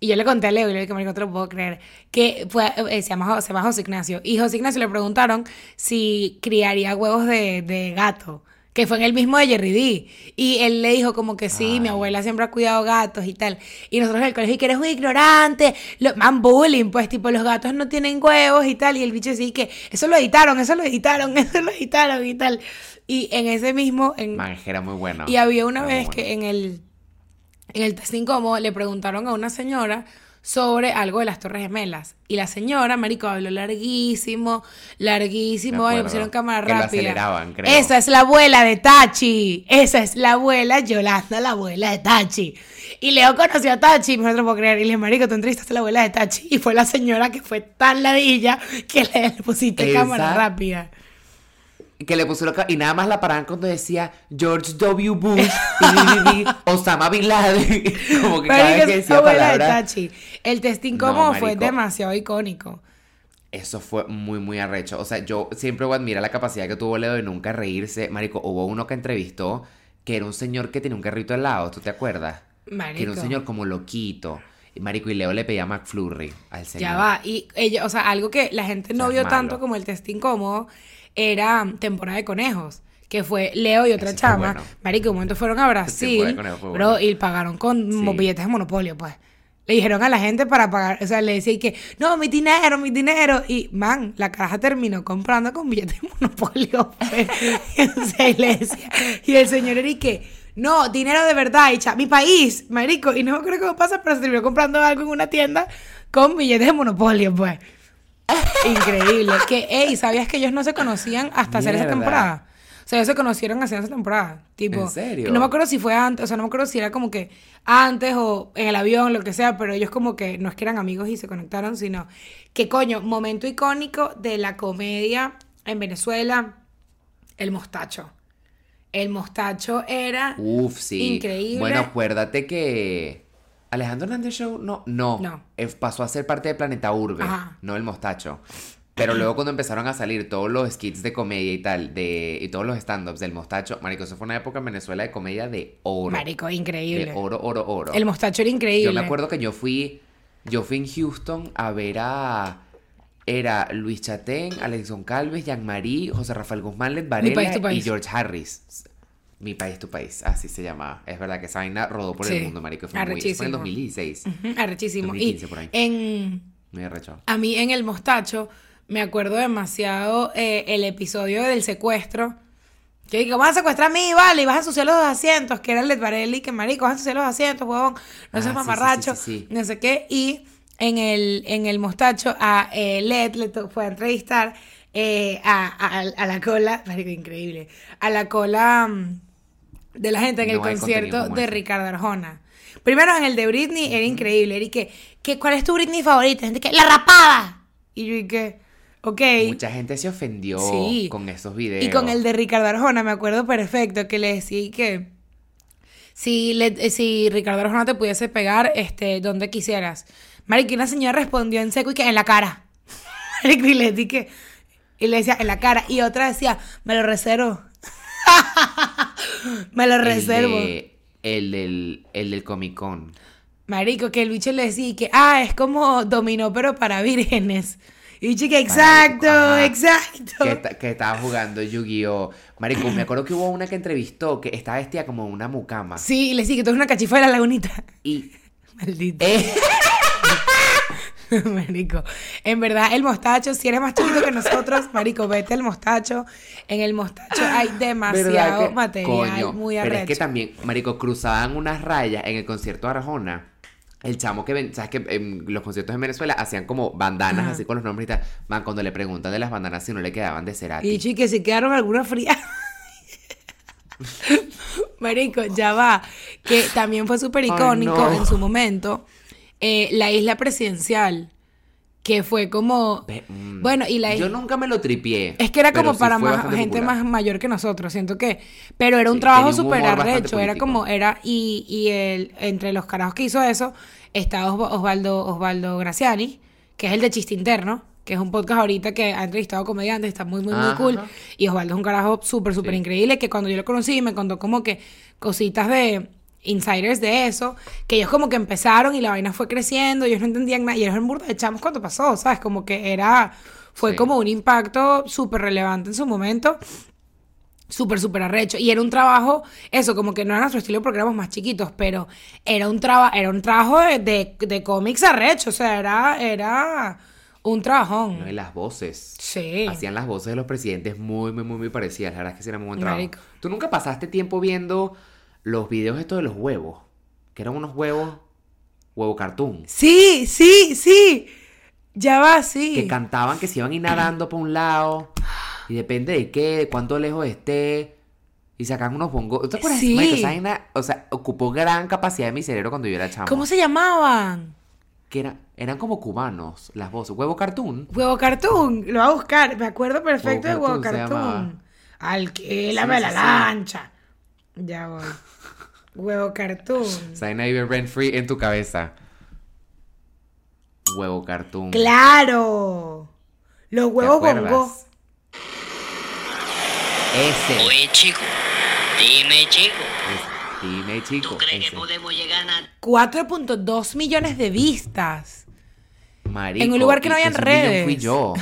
Speaker 2: Y yo le conté a Leo y le dije, marico, no te lo puedo creer, que fue, eh, se, llama, se llama José Ignacio. Y José Ignacio le preguntaron si criaría huevos de, de gato, que fue en el mismo de Jerry D. Y él le dijo como que sí, mi abuela siempre ha cuidado gatos y tal. Y nosotros en el colegio, que eres un ignorante, lo, man bullying, pues tipo, los gatos no tienen huevos y tal. Y el bicho sí que, eso lo editaron, eso lo editaron, eso lo editaron y tal. Y en ese mismo, en,
Speaker 1: Man, era muy bueno.
Speaker 2: y había una
Speaker 1: Era
Speaker 2: vez
Speaker 1: bueno.
Speaker 2: que en el, en el test incómodo le preguntaron a una señora sobre algo de las Torres Gemelas. Y la señora, marico, habló larguísimo, larguísimo, le pusieron cámara
Speaker 1: Que lo
Speaker 2: rápida.
Speaker 1: aceleraban, creo.
Speaker 2: Esa es la abuela de Tachi. Esa es la abuela Yolanda, la abuela de Tachi. Y Leo conoció a Tachi, no te lo puedo creer. Y le dije, marico, tú entrevistaste a la abuela de Tachi. Y fue la señora que fue tan ladilla que le, le pusiste
Speaker 1: Esa-
Speaker 2: cámara rápida.
Speaker 1: Que le pusieron y nada más la paraban cuando decía George W. Bush, Osama Bin Laden. Como que cada
Speaker 2: Marico,
Speaker 1: vez que decía
Speaker 2: abuela de. El test incómodo fue
Speaker 1: marico.
Speaker 2: demasiado icónico.
Speaker 1: Eso fue muy, muy arrecho. O sea, yo siempre voy a admirar la capacidad que tuvo Leo de nunca reírse. Marico, hubo uno que entrevistó que era un señor que tenía un carrito de helado, ¿tú te acuerdas? Que era un
Speaker 2: Marico.
Speaker 1: señor como loquito. Marico, y Leo le pedía McFlurry al señor.
Speaker 2: Ya va. Y ella, o sea, algo que la gente no vio tanto como el test incómodo era temporada de conejos. Que fue Leo y otra
Speaker 1: Ese
Speaker 2: chama.
Speaker 1: bueno.
Speaker 2: Marico, un momento fueron a Brasil. bro,
Speaker 1: bueno.
Speaker 2: y pagaron con
Speaker 1: Sí.
Speaker 2: billetes de monopolio, pues. Le dijeron a la gente para pagar, o sea, le decían que, no, mi dinero, mi dinero. Y, man, la caja terminó comprando con billetes de monopolio. pues. o sea, y el señor era que, no, dinero de verdad, y cha- mi país, marico. Y no me acuerdo cómo pasa, pero se terminó comprando algo en una tienda con billetes de monopolio, pues. Increíble. Que, ey, ¿sabías que ellos no se conocían hasta hacer esa temporada? O sea, ellos se conocieron haciendo esa temporada. Tipo,
Speaker 1: ¿En serio?
Speaker 2: y no me acuerdo si fue antes, o sea, no me acuerdo si era como que antes o en el avión, lo que sea, pero ellos como que no es que eran amigos y se conectaron, sino que coño, momento icónico de la comedia en Venezuela, el mostacho. El mostacho era
Speaker 1: Uf, sí.
Speaker 2: Increíble.
Speaker 1: Bueno, acuérdate que Alejandro Hernández Show no, no,
Speaker 2: No.
Speaker 1: pasó a ser parte de Planeta Urbe,
Speaker 2: Ajá.
Speaker 1: no el mostacho. Pero luego cuando empezaron a salir todos los skits de comedia y tal, de, y todos los stand-ups del mostacho, marico, eso fue una época en Venezuela de comedia de oro.
Speaker 2: marico, increíble.
Speaker 1: De oro, oro, oro.
Speaker 2: El mostacho era increíble.
Speaker 1: Yo me acuerdo que yo fui, yo fui en Houston a ver a, era Luis Chatén, Alexon Calves, Jean-Marie, José Rafael Guzmán, Led Varela y George Harris. Mi país, tu país, así se llamaba. Es verdad que esa vaina rodó por
Speaker 2: Sí.
Speaker 1: el mundo, marico. Fue muy, fue en
Speaker 2: Arrechísimo.
Speaker 1: 2016.
Speaker 2: Ujú, Arrechísimo.
Speaker 1: 2015
Speaker 2: y
Speaker 1: por ahí.
Speaker 2: en
Speaker 1: Muy arrecho.
Speaker 2: A mí en el mostacho me acuerdo demasiado eh, el episodio del secuestro. Que digo, vas a secuestrar a mí, vale, y vas a ensuciar los asientos, que era el de Varelli, que marico, vas a ensuciar los asientos, huevón, no
Speaker 1: Ah,
Speaker 2: seas mamarracho,
Speaker 1: sí,
Speaker 2: no sé qué. Y en el, en el mostacho a eh, Led le fue a entrevistar eh, a, a- a la cola, marico, increíble, a la cola mm, de la gente en el
Speaker 1: No
Speaker 2: concierto de. Ricardo Arjona. Primero en el de Britney era increíble. Era y que, que, ¿cuál es tu Britney favorita? Gente que, la rapada. Y yo y que, ok.
Speaker 1: Mucha gente se ofendió
Speaker 2: Sí.
Speaker 1: con esos videos.
Speaker 2: Y con el de Ricardo Arjona, me acuerdo perfecto que le decía y que si, le, si Ricardo Arjona te pudiese pegar, este, donde quisieras. Marico, y una señora respondió en seco y que en la cara. Y le di que, y le decía en la cara. Y otra decía, me lo reservo. me lo
Speaker 1: El
Speaker 2: reservo.
Speaker 1: de- el del, el del Comic Con.
Speaker 2: Marico, que el bicho le decía que, ah, es como dominó, pero para vírgenes. Y bicho que, exacto, exacto.
Speaker 1: Que, que estaba jugando Yu-Gi-Oh! Marico, me acuerdo que hubo una que entrevistó que estaba vestida como una mucama.
Speaker 2: Sí, y le decía que tú eres una cachifa de la lagunita.
Speaker 1: Y.
Speaker 2: Maldito.
Speaker 1: eh,
Speaker 2: Marico. En verdad, el mostacho, si eres más chiquito que nosotros, Marico, vete al mostacho. En el mostacho hay
Speaker 1: ¿verdad
Speaker 2: demasiado material
Speaker 1: coño,
Speaker 2: muy
Speaker 1: Pero
Speaker 2: arrecho.
Speaker 1: es que también, Marico, cruzaban unas rayas en el concierto de Arjona. El chamo que ven, sabes que en los conciertos en Venezuela hacían como bandanas
Speaker 2: Ajá.
Speaker 1: así con los nombres y tal. Man, cuando le preguntan de las bandanas si no le quedaban de
Speaker 2: Y
Speaker 1: Cerati.
Speaker 2: y que se quedaron algunas frías. Marico, ya va. Que también fue súper icónico
Speaker 1: no.
Speaker 2: en su momento. Eh, la isla presidencial. Que fue como.
Speaker 1: Mm,
Speaker 2: Bueno, y la
Speaker 1: Yo
Speaker 2: isla.
Speaker 1: nunca me lo tripié.
Speaker 2: Es que era como
Speaker 1: sí
Speaker 2: para más, gente
Speaker 1: popular.
Speaker 2: más mayor que nosotros, siento que. Pero era un
Speaker 1: Sí,
Speaker 2: trabajo súper arrecho. Era como, era, y, y el, entre los carajos que hizo eso, está Os- Osvaldo, Osvaldo Graciani, que es el de Chiste Interno, que es un podcast ahorita que ha entrevistado comediantes, está muy, muy, muy
Speaker 1: Ajá.
Speaker 2: cool. Y Osvaldo es un carajo súper, súper
Speaker 1: Sí.
Speaker 2: increíble, que cuando yo lo conocí me contó como que cositas de insiders de eso, que ellos como que empezaron y la vaina fue creciendo, ellos no entendían nada, y ellos eran burda de chamos cuando pasó, ¿sabes? Como que era, fue
Speaker 1: Sí.
Speaker 2: como un impacto súper relevante en su momento, súper, súper arrecho, y era un trabajo, eso, como que no era nuestro estilo porque éramos más chiquitos, pero era un, traba, era un trabajo de, de, de cómics arrecho, o sea, era, era un trabajón.
Speaker 1: No, y las voces.
Speaker 2: Sí.
Speaker 1: Hacían las voces de los presidentes muy, muy, muy, muy parecidas. La verdad es que sí era muy buen trabajo.
Speaker 2: Marico.
Speaker 1: ¿Tú nunca pasaste tiempo viendo los videos estos de los huevos? Que eran unos huevos, huevo cartoon.
Speaker 2: Sí, sí, sí. Ya va, sí.
Speaker 1: Que cantaban que se iban a ir nadando por un lado. Y depende de qué, de cuánto lejos esté. Y sacan unos bongos. ¿Te acuerdas?
Speaker 2: Sí.
Speaker 1: Marico, esa vaina, o sea, ocupó gran capacidad de mi cerebro cuando yo era chamo.
Speaker 2: ¿Cómo se llamaban?
Speaker 1: Que eran, eran como cubanos las voces. Huevo cartoon.
Speaker 2: Huevo Cartoon. Lo voy a buscar. Me acuerdo perfecto
Speaker 1: Huevo
Speaker 2: de Huevo
Speaker 1: Cartoon.
Speaker 2: Alquílame
Speaker 1: Sí,
Speaker 2: la lancha. Ya voy. Huevo Cartoon.
Speaker 1: Esa vaina vive rent free en tu cabeza. Huevo cartoon.
Speaker 2: ¡Claro! Los
Speaker 1: ¿Te
Speaker 2: huevos
Speaker 1: acuerdas?
Speaker 2: bongo.
Speaker 1: Ese.
Speaker 4: Oye, chico, dime, chico,
Speaker 1: ese. Dime, chico.
Speaker 4: ¿tú crees
Speaker 1: ese.
Speaker 4: que podemos llegar a
Speaker 2: 4.2 millones de vistas.
Speaker 1: Marico,
Speaker 2: En un lugar que no habían redes.
Speaker 1: Fui yo.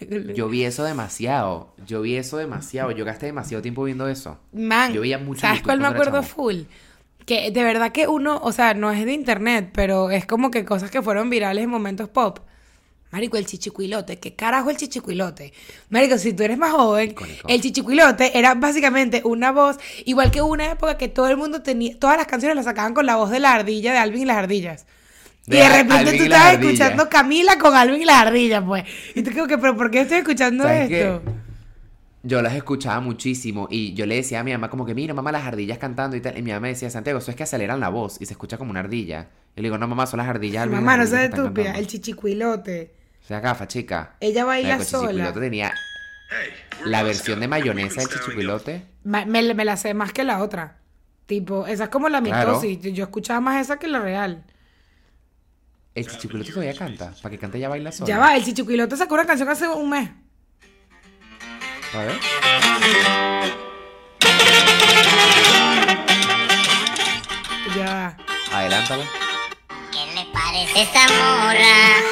Speaker 1: Yo vi eso demasiado. Yo vi eso demasiado. Yo gasté demasiado tiempo viendo eso.
Speaker 2: Man,
Speaker 1: Yo veía mucho
Speaker 2: ¿sabes cuál me acuerdo full? Que de verdad que uno, o sea, no es de internet, pero es como que cosas que fueron virales en momentos pop. Marico, el chichicuilote. ¿Qué carajo el chichicuilote? Marico, si tú eres más joven, el chichicuilote era básicamente una voz, igual que una época que todo el mundo tenía, todas las canciones las sacaban con la voz de la ardilla de Alvin y las ardillas. Y
Speaker 1: De
Speaker 2: repente
Speaker 1: Alvin
Speaker 2: tú
Speaker 1: ardillas.
Speaker 2: escuchando Camila con Alvin y las ardillas, pues. Y tú como que, pero ¿por qué estoy escuchando esto?
Speaker 1: Yo las escuchaba muchísimo y yo le decía a mi mamá como que, mira, mamá, las ardillas cantando y tal. Y mi mamá me decía, Santiago, eso es que aceleran la voz y se escucha como una ardilla. Y le digo, no, mamá, son las ardillas. Alvin,
Speaker 2: Mamá, no
Speaker 1: las
Speaker 2: seas
Speaker 1: ardillas que están
Speaker 2: estúpida.
Speaker 1: cantando".
Speaker 2: El chichicuilote.
Speaker 1: O sea, gafa, chica.
Speaker 2: Ella baila
Speaker 1: el
Speaker 2: sola.
Speaker 1: chichicuilote tenía la versión de mayonesa del chichicuilote.
Speaker 2: Ma- Me, me la sé más que la otra. Tipo, esa es como la
Speaker 1: Claro.
Speaker 2: mitosis. Yo escuchaba más esa que la real.
Speaker 1: El chichicuilote todavía canta. Para que cante ya baila sola.
Speaker 2: Ya va, el chichicuilote sacó una canción hace un mes.
Speaker 1: A ver.
Speaker 2: Ya va.
Speaker 1: Adelántala.
Speaker 4: ¿Qué le parece esa morra?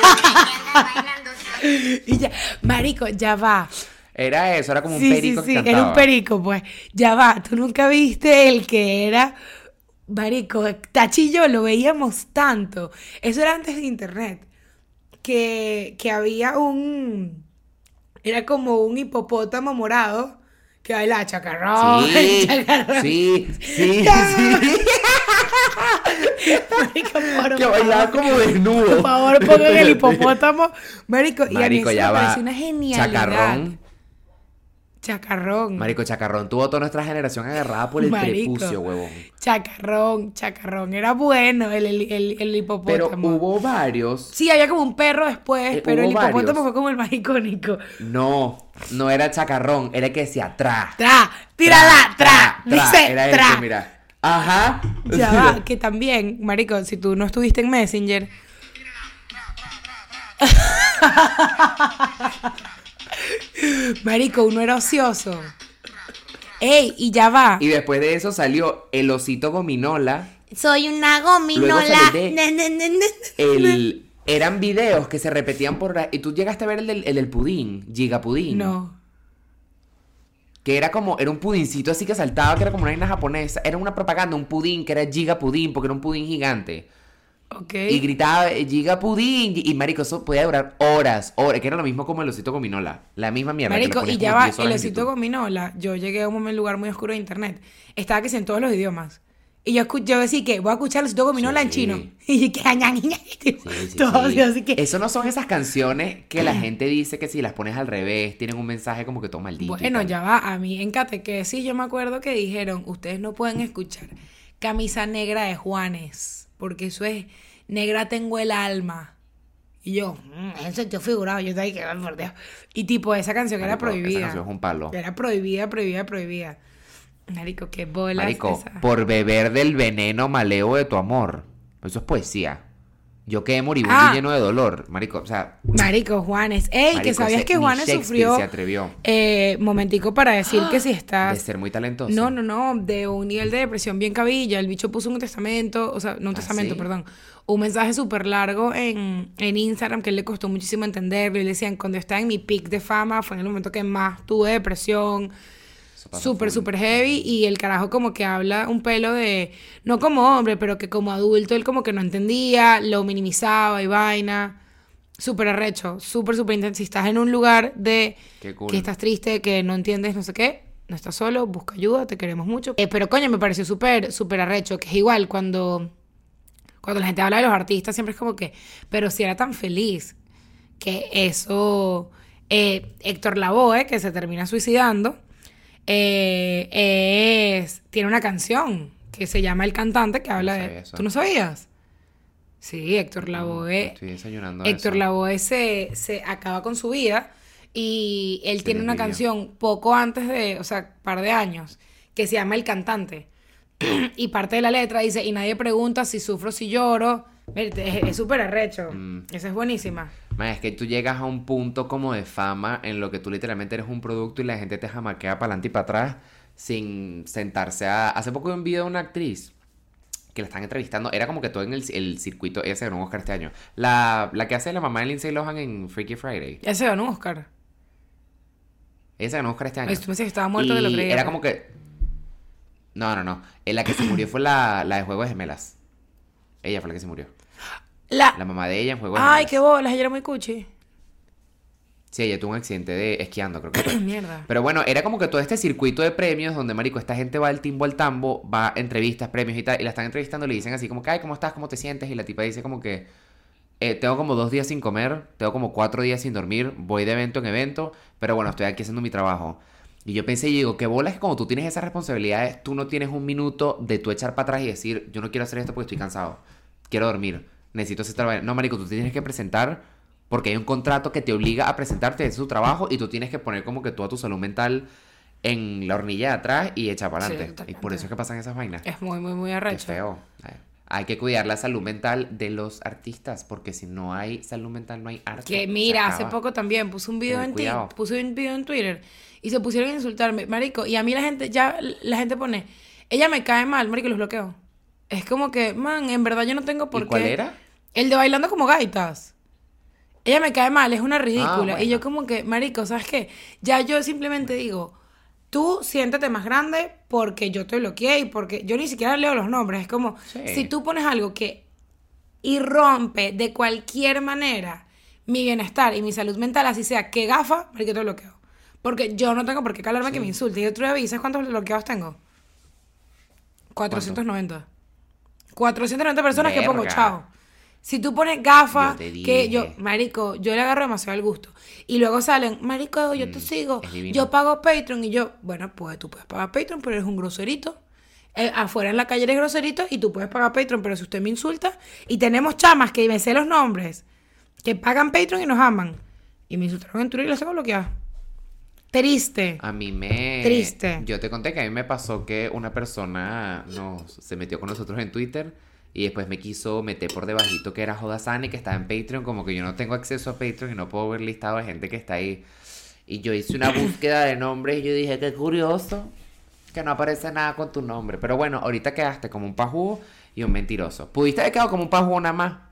Speaker 4: Que anda bailando sola.
Speaker 2: Y ya, marico, ya va.
Speaker 1: Era eso, era como un
Speaker 2: Sí, sí,
Speaker 1: perico
Speaker 2: sí,
Speaker 1: que
Speaker 2: era un perico, pues. Ya va, tú nunca viste el que era. Marico, Tachi y yo lo veíamos tanto. Eso era antes de internet. Que, que había un. Era como un hipopótamo morado que bailaba chacarrón.
Speaker 1: Sí,
Speaker 2: chacarrón.
Speaker 1: sí, sí, sí.
Speaker 2: Marico, por
Speaker 1: Que bailaba como desnudo.
Speaker 2: Por favor, pongan el hipopótamo. Marico, y a mí eso
Speaker 1: ya
Speaker 2: me
Speaker 1: va.
Speaker 2: pareció una genialidad.
Speaker 1: Chacarrón.
Speaker 2: Chacarrón.
Speaker 1: Marico, Chacarrón tuvo toda nuestra generación agarrada por el
Speaker 2: Marico.
Speaker 1: prepucio, huevón.
Speaker 2: Chacarrón, chacarrón. Era bueno el, el, el, el
Speaker 1: Pero
Speaker 2: hipopótamo.
Speaker 1: hubo varios.
Speaker 2: Sí, había como un perro después,
Speaker 1: Eh,
Speaker 2: pero el
Speaker 1: hubo
Speaker 2: hipopótamo
Speaker 1: varios.
Speaker 2: fue como el más icónico.
Speaker 1: No, no era Chacarrón, era el que decía tra.
Speaker 2: Tra, tírala, tra, dice
Speaker 1: Era
Speaker 2: tra.
Speaker 1: ese, mira. Ajá.
Speaker 2: Ya va, que también, marico, si tú no estuviste en Messenger. marico, uno era ocioso. Ey, y ya va.
Speaker 1: Y después de eso salió el osito gominola.
Speaker 2: Soy una
Speaker 1: Luego
Speaker 2: gominola.
Speaker 1: El, eran videos que se repetían por... Y tú llegaste a ver el del, el del pudín, Giga Pudín.
Speaker 2: No.
Speaker 1: Que era como, era un pudincito así que saltaba, que era como una vaina japonesa. Era una propaganda, un pudín, que era Giga Pudín, porque era un pudín gigante. Y gritaba, Giga Pudín. Y marico, eso podía durar horas, horas. Que era lo mismo como el osito gominola. La misma mierda.
Speaker 2: Marico, y ya va,
Speaker 1: 10 horas
Speaker 2: el osito gominola, yo llegué a un lugar muy oscuro de internet. Estaba que en todos los idiomas. Y yo, yo decía que voy a escuchar el osito gominola en chino. Y que
Speaker 1: Sí, sí,
Speaker 2: todo
Speaker 1: sí.
Speaker 2: así, que.
Speaker 1: Eso no son esas canciones que la gente dice que si las pones al revés tienen un mensaje como que todo maldito.
Speaker 2: Bueno, ya va. A mí en catequesis yo me acuerdo que dijeron, ustedes no pueden escuchar camisa negra de Juanes, porque eso es negra tengo el alma. Y yo, "Mm, eso yo figurado, yo estaba ahí que "Ay, por Dios. Y tipo, esa canción era
Speaker 1: Marico, esa
Speaker 2: prohibida.
Speaker 1: canción es un palo.
Speaker 2: Era prohibida, prohibida, prohibida. Marico, qué bolas
Speaker 1: Marico,
Speaker 2: esa.
Speaker 1: por beber del veneno maleo de tu amor. Eso es poesía. Yo quedé moribundo
Speaker 2: Ah.
Speaker 1: y lleno de dolor. Marico, o sea,
Speaker 2: Marico, Juanes. Ey, que
Speaker 1: Marico,
Speaker 2: sabías
Speaker 1: ese-
Speaker 2: que Juanes sufrió.
Speaker 1: se atrevió.
Speaker 2: Eh, momentico para decir que si
Speaker 1: de
Speaker 2: estás.
Speaker 1: ser muy talentoso.
Speaker 2: No, no, no, de un nivel de depresión bien cabilla. El bicho puso un testamento, o sea, no un
Speaker 1: ¿Ah,
Speaker 2: testamento,
Speaker 1: sí?
Speaker 2: perdón. Un mensaje súper largo en, en Instagram que le costó muchísimo entenderlo. Y le decían, cuando estaba en mi peak de fama, fue en el momento que más tuve depresión. Súper, súper heavy. Y el carajo como que habla un pelo de, no como hombre, pero que como adulto él como que no entendía, lo minimizaba y vaina. Súper arrecho, súper, súper intenso. Si estás en un lugar de
Speaker 1: cool.
Speaker 2: que estás triste, que no entiendes, no sé qué, no estás solo, busca ayuda, te queremos mucho. Eh, pero coño, me pareció súper, súper arrecho, que es igual cuando, cuando la gente habla de los artistas, siempre es como que, pero si era tan feliz, que eso, eh, Héctor Lavoe, que se termina suicidando, eh, es, tiene una canción que se llama El Cantante, que habla de...
Speaker 1: eso.
Speaker 2: ¿Tú no sabías? Sí, Héctor Lavoe.
Speaker 1: Estoy desayunando
Speaker 2: Héctor. Lavoe se, se acaba con su vida y él tiene una canción poco antes de, o sea, par de años, que se llama El Cantante. y parte de la letra dice, y nadie pregunta si sufro, si lloro. Mira, Es es súper arrecho.
Speaker 1: Mm.
Speaker 2: Esa es buenísima.
Speaker 1: Man, es que tú llegas a un punto como de fama en lo que tú literalmente eres un producto y la gente te jamaquea para adelante y para atrás sin sentarse a... Hace poco vi un video de una actriz que la están entrevistando. Era como que todo en el, el circuito... Ella se ganó un Oscar este año. La, la que hace la mamá de Lindsay Lohan en Freaky Friday.
Speaker 2: Ya se ganó un Oscar.
Speaker 1: Ella se ganó un Oscar este año.
Speaker 2: Ay, tú me que estaba muerto, que lo creía.
Speaker 1: Era como que... No, no, no. En la que se murió fue la, la de Juego de Gemelas. Ella fue la que se murió.
Speaker 2: La...
Speaker 1: La mamá de ella en Juego de
Speaker 2: Ay, qué bolas, ella era muy cuchi.
Speaker 1: Sí, ella tuvo un accidente de esquiando, creo que fue.
Speaker 2: Mierda.
Speaker 1: Pero bueno, era como que todo este circuito de premios donde, marico, esta gente va al timbo al tambo, va a entrevistas, premios y tal, y la están entrevistando y le dicen así como que, ay, ¿cómo estás? ¿Cómo te sientes? Y la tipa dice como que, eh, tengo como dos días sin comer, tengo como cuatro días sin dormir, voy de evento en evento, pero bueno, estoy aquí haciendo mi trabajo. Y yo pensé y digo, qué bola es que como tú tienes esas responsabilidades, tú no tienes un minuto de tú echar para atrás y decir, yo no quiero hacer esto porque estoy cansado, quiero dormir, necesito hacer trabajo. No, marico, tú tienes que presentar porque hay un contrato que te obliga a presentarte, es tu trabajo y tú tienes que poner como que toda tu salud mental en la hornilla de atrás y echar para
Speaker 2: Sí,
Speaker 1: adelante. y por eso es que pasan esas vainas.
Speaker 2: Es muy, muy, muy arrecho.
Speaker 1: feo. Ay, Hay que cuidar la salud mental de los artistas, porque si no hay salud mental, no hay arte.
Speaker 2: Que mira, hace poco también puse un video en
Speaker 1: cuidado.
Speaker 2: puse un video en Twitter y se pusieron a insultarme, marico, y a mí la gente ya la gente pone, ella me cae mal, marico, los bloqueo. Es como que, man, en verdad yo no tengo por
Speaker 1: ¿Y
Speaker 2: qué.
Speaker 1: cuál era?
Speaker 2: El de bailando como gaitas. Ella me cae mal, es una ridícula.
Speaker 1: Ah,
Speaker 2: Y yo como que, marico, ¿sabes qué? Ya yo simplemente digo, tú siéntate más grande porque yo te bloqueé y porque yo ni siquiera leo los nombres. Es como,
Speaker 1: Sí.
Speaker 2: si tú pones algo que irrompe de cualquier manera mi bienestar y mi salud mental, así sea que gafa, marico, te bloqueo. Porque yo no tengo por qué calarme que me insulte. Y otro día, ¿sabes cuántos bloqueados tengo? 490. 490 personas que pongo, chao. Si tú pones gafas,
Speaker 1: Yo
Speaker 2: que yo, marico, yo le agarro demasiado el gusto. Y luego salen, marico, yo te sigo,
Speaker 1: Mm, divino.
Speaker 2: yo pago Patreon. Y yo, bueno, pues tú puedes pagar Patreon, pero eres un groserito. Eh, afuera en la calle eres groserito y tú puedes pagar Patreon, pero si usted me insulta. Y tenemos chamas que me sé los nombres, que pagan Patreon y nos aman. Y me insultaron en Twitter y las tengo bloqueadas. Triste.
Speaker 1: A mí me...
Speaker 2: Triste.
Speaker 1: Yo te conté que a mí me pasó que una persona nos, se metió con nosotros en Twitter y después me quiso meter por debajito que era Jodasani, que estaba en Patreon, como que yo no tengo acceso a Patreon y no puedo ver listado de gente que está ahí. Y yo hice una búsqueda de nombres y yo dije, qué curioso que no aparece nada con tu nombre. Pero bueno, ahorita quedaste como un pajugo y un mentiroso. Pudiste haber quedado como un pajugo nada más.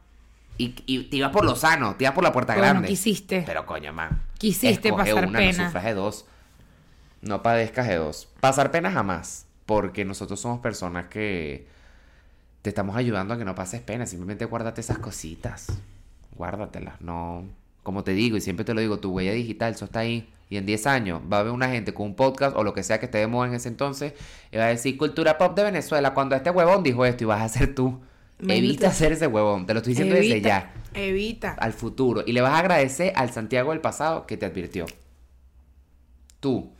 Speaker 1: Y, y te ibas por lo sano, te ibas por la puerta
Speaker 2: Bueno,
Speaker 1: grande.
Speaker 2: quisiste.
Speaker 1: Pero coño, man.
Speaker 2: Quisiste
Speaker 1: Escoge
Speaker 2: pasar
Speaker 1: una,
Speaker 2: pena.
Speaker 1: No sufras de dos. No padezcas de dos. Pasar pena jamás. Porque nosotros somos personas que te estamos ayudando a que no pases pena. Simplemente guárdate esas cositas. Guárdatelas. No. Como te digo, y siempre te lo digo, tu huella digital, eso está ahí. Y en 10 años va a haber una gente con un podcast o lo que sea que esté de moda en ese entonces y va a decir cultura pop de Venezuela. Cuando este huevón dijo esto y vas a ser tú. Evita
Speaker 2: evitas.
Speaker 1: ser ese huevón. Te lo estoy diciendo desde ya
Speaker 2: Evita.
Speaker 1: al futuro y le vas a agradecer al Santiago del pasado que te advirtió. Tú,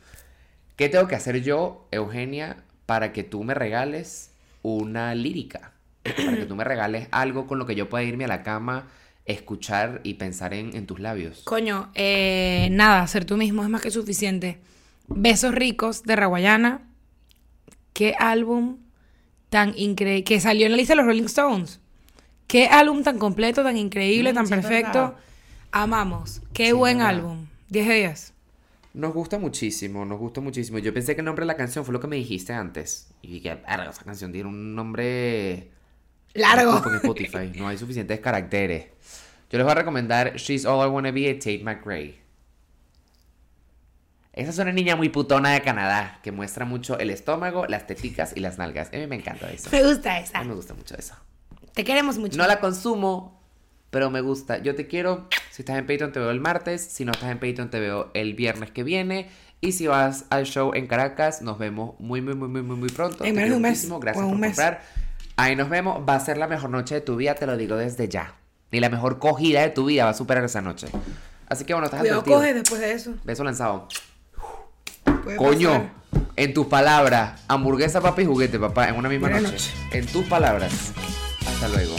Speaker 1: ¿qué tengo que hacer yo, Eugenia, para que tú me regales una lírica? Para que tú me regales algo con lo que yo pueda irme a la cama, escuchar y pensar en, en tus labios.
Speaker 2: Coño, eh, nada, ser tú mismo es más que suficiente. Besos ricos de Raguayana. Qué álbum tan increíble. Que salió en la lista de los Rolling Stones. Qué álbum tan completo, tan increíble,
Speaker 1: Mm,
Speaker 2: tan
Speaker 1: sí,
Speaker 2: perfecto.
Speaker 1: verdad.
Speaker 2: Amamos. Qué
Speaker 1: Sí,
Speaker 2: buen
Speaker 1: verdad.
Speaker 2: álbum. 10 de 10.
Speaker 1: Nos gusta muchísimo, nos gusta muchísimo. Yo pensé que el nombre de la canción fue lo que me dijiste antes. Y dije, "Verga, esa canción tiene un nombre
Speaker 2: Largo.
Speaker 1: Disculpen, Spotify, no hay suficientes caracteres. Yo les voy a recomendar She's All I Wanna Be de Tate McRae. Esa es una niña muy putona de Canadá que muestra mucho el estómago, las teticas y las nalgas. A mí me encanta eso.
Speaker 2: Me gusta
Speaker 1: A
Speaker 2: esa.
Speaker 1: mí me gusta mucho eso.
Speaker 2: Te queremos mucho.
Speaker 1: No la consumo, pero me gusta. Yo te quiero. Si estás en Patreon, te veo el martes. Si no estás en Patreon, te veo el viernes que viene. Y si vas al show en Caracas, nos vemos muy, muy, muy, muy, muy, muy pronto.
Speaker 2: En menos un mes,
Speaker 1: Gracias por
Speaker 2: un mes.
Speaker 1: comprar. Ahí nos vemos. Va a ser la mejor noche de tu vida, te lo digo desde ya. Ni la mejor cogida de tu vida va a superar esa noche. Así que bueno, estás
Speaker 2: Cuidado, coge después de eso.
Speaker 1: Beso lanzado.
Speaker 2: Puede
Speaker 1: Coño,
Speaker 2: pasar.
Speaker 1: en tus palabras, hamburguesa, papa y juguete, papá, en una misma
Speaker 2: noche.
Speaker 1: En tus palabras. Hasta luego.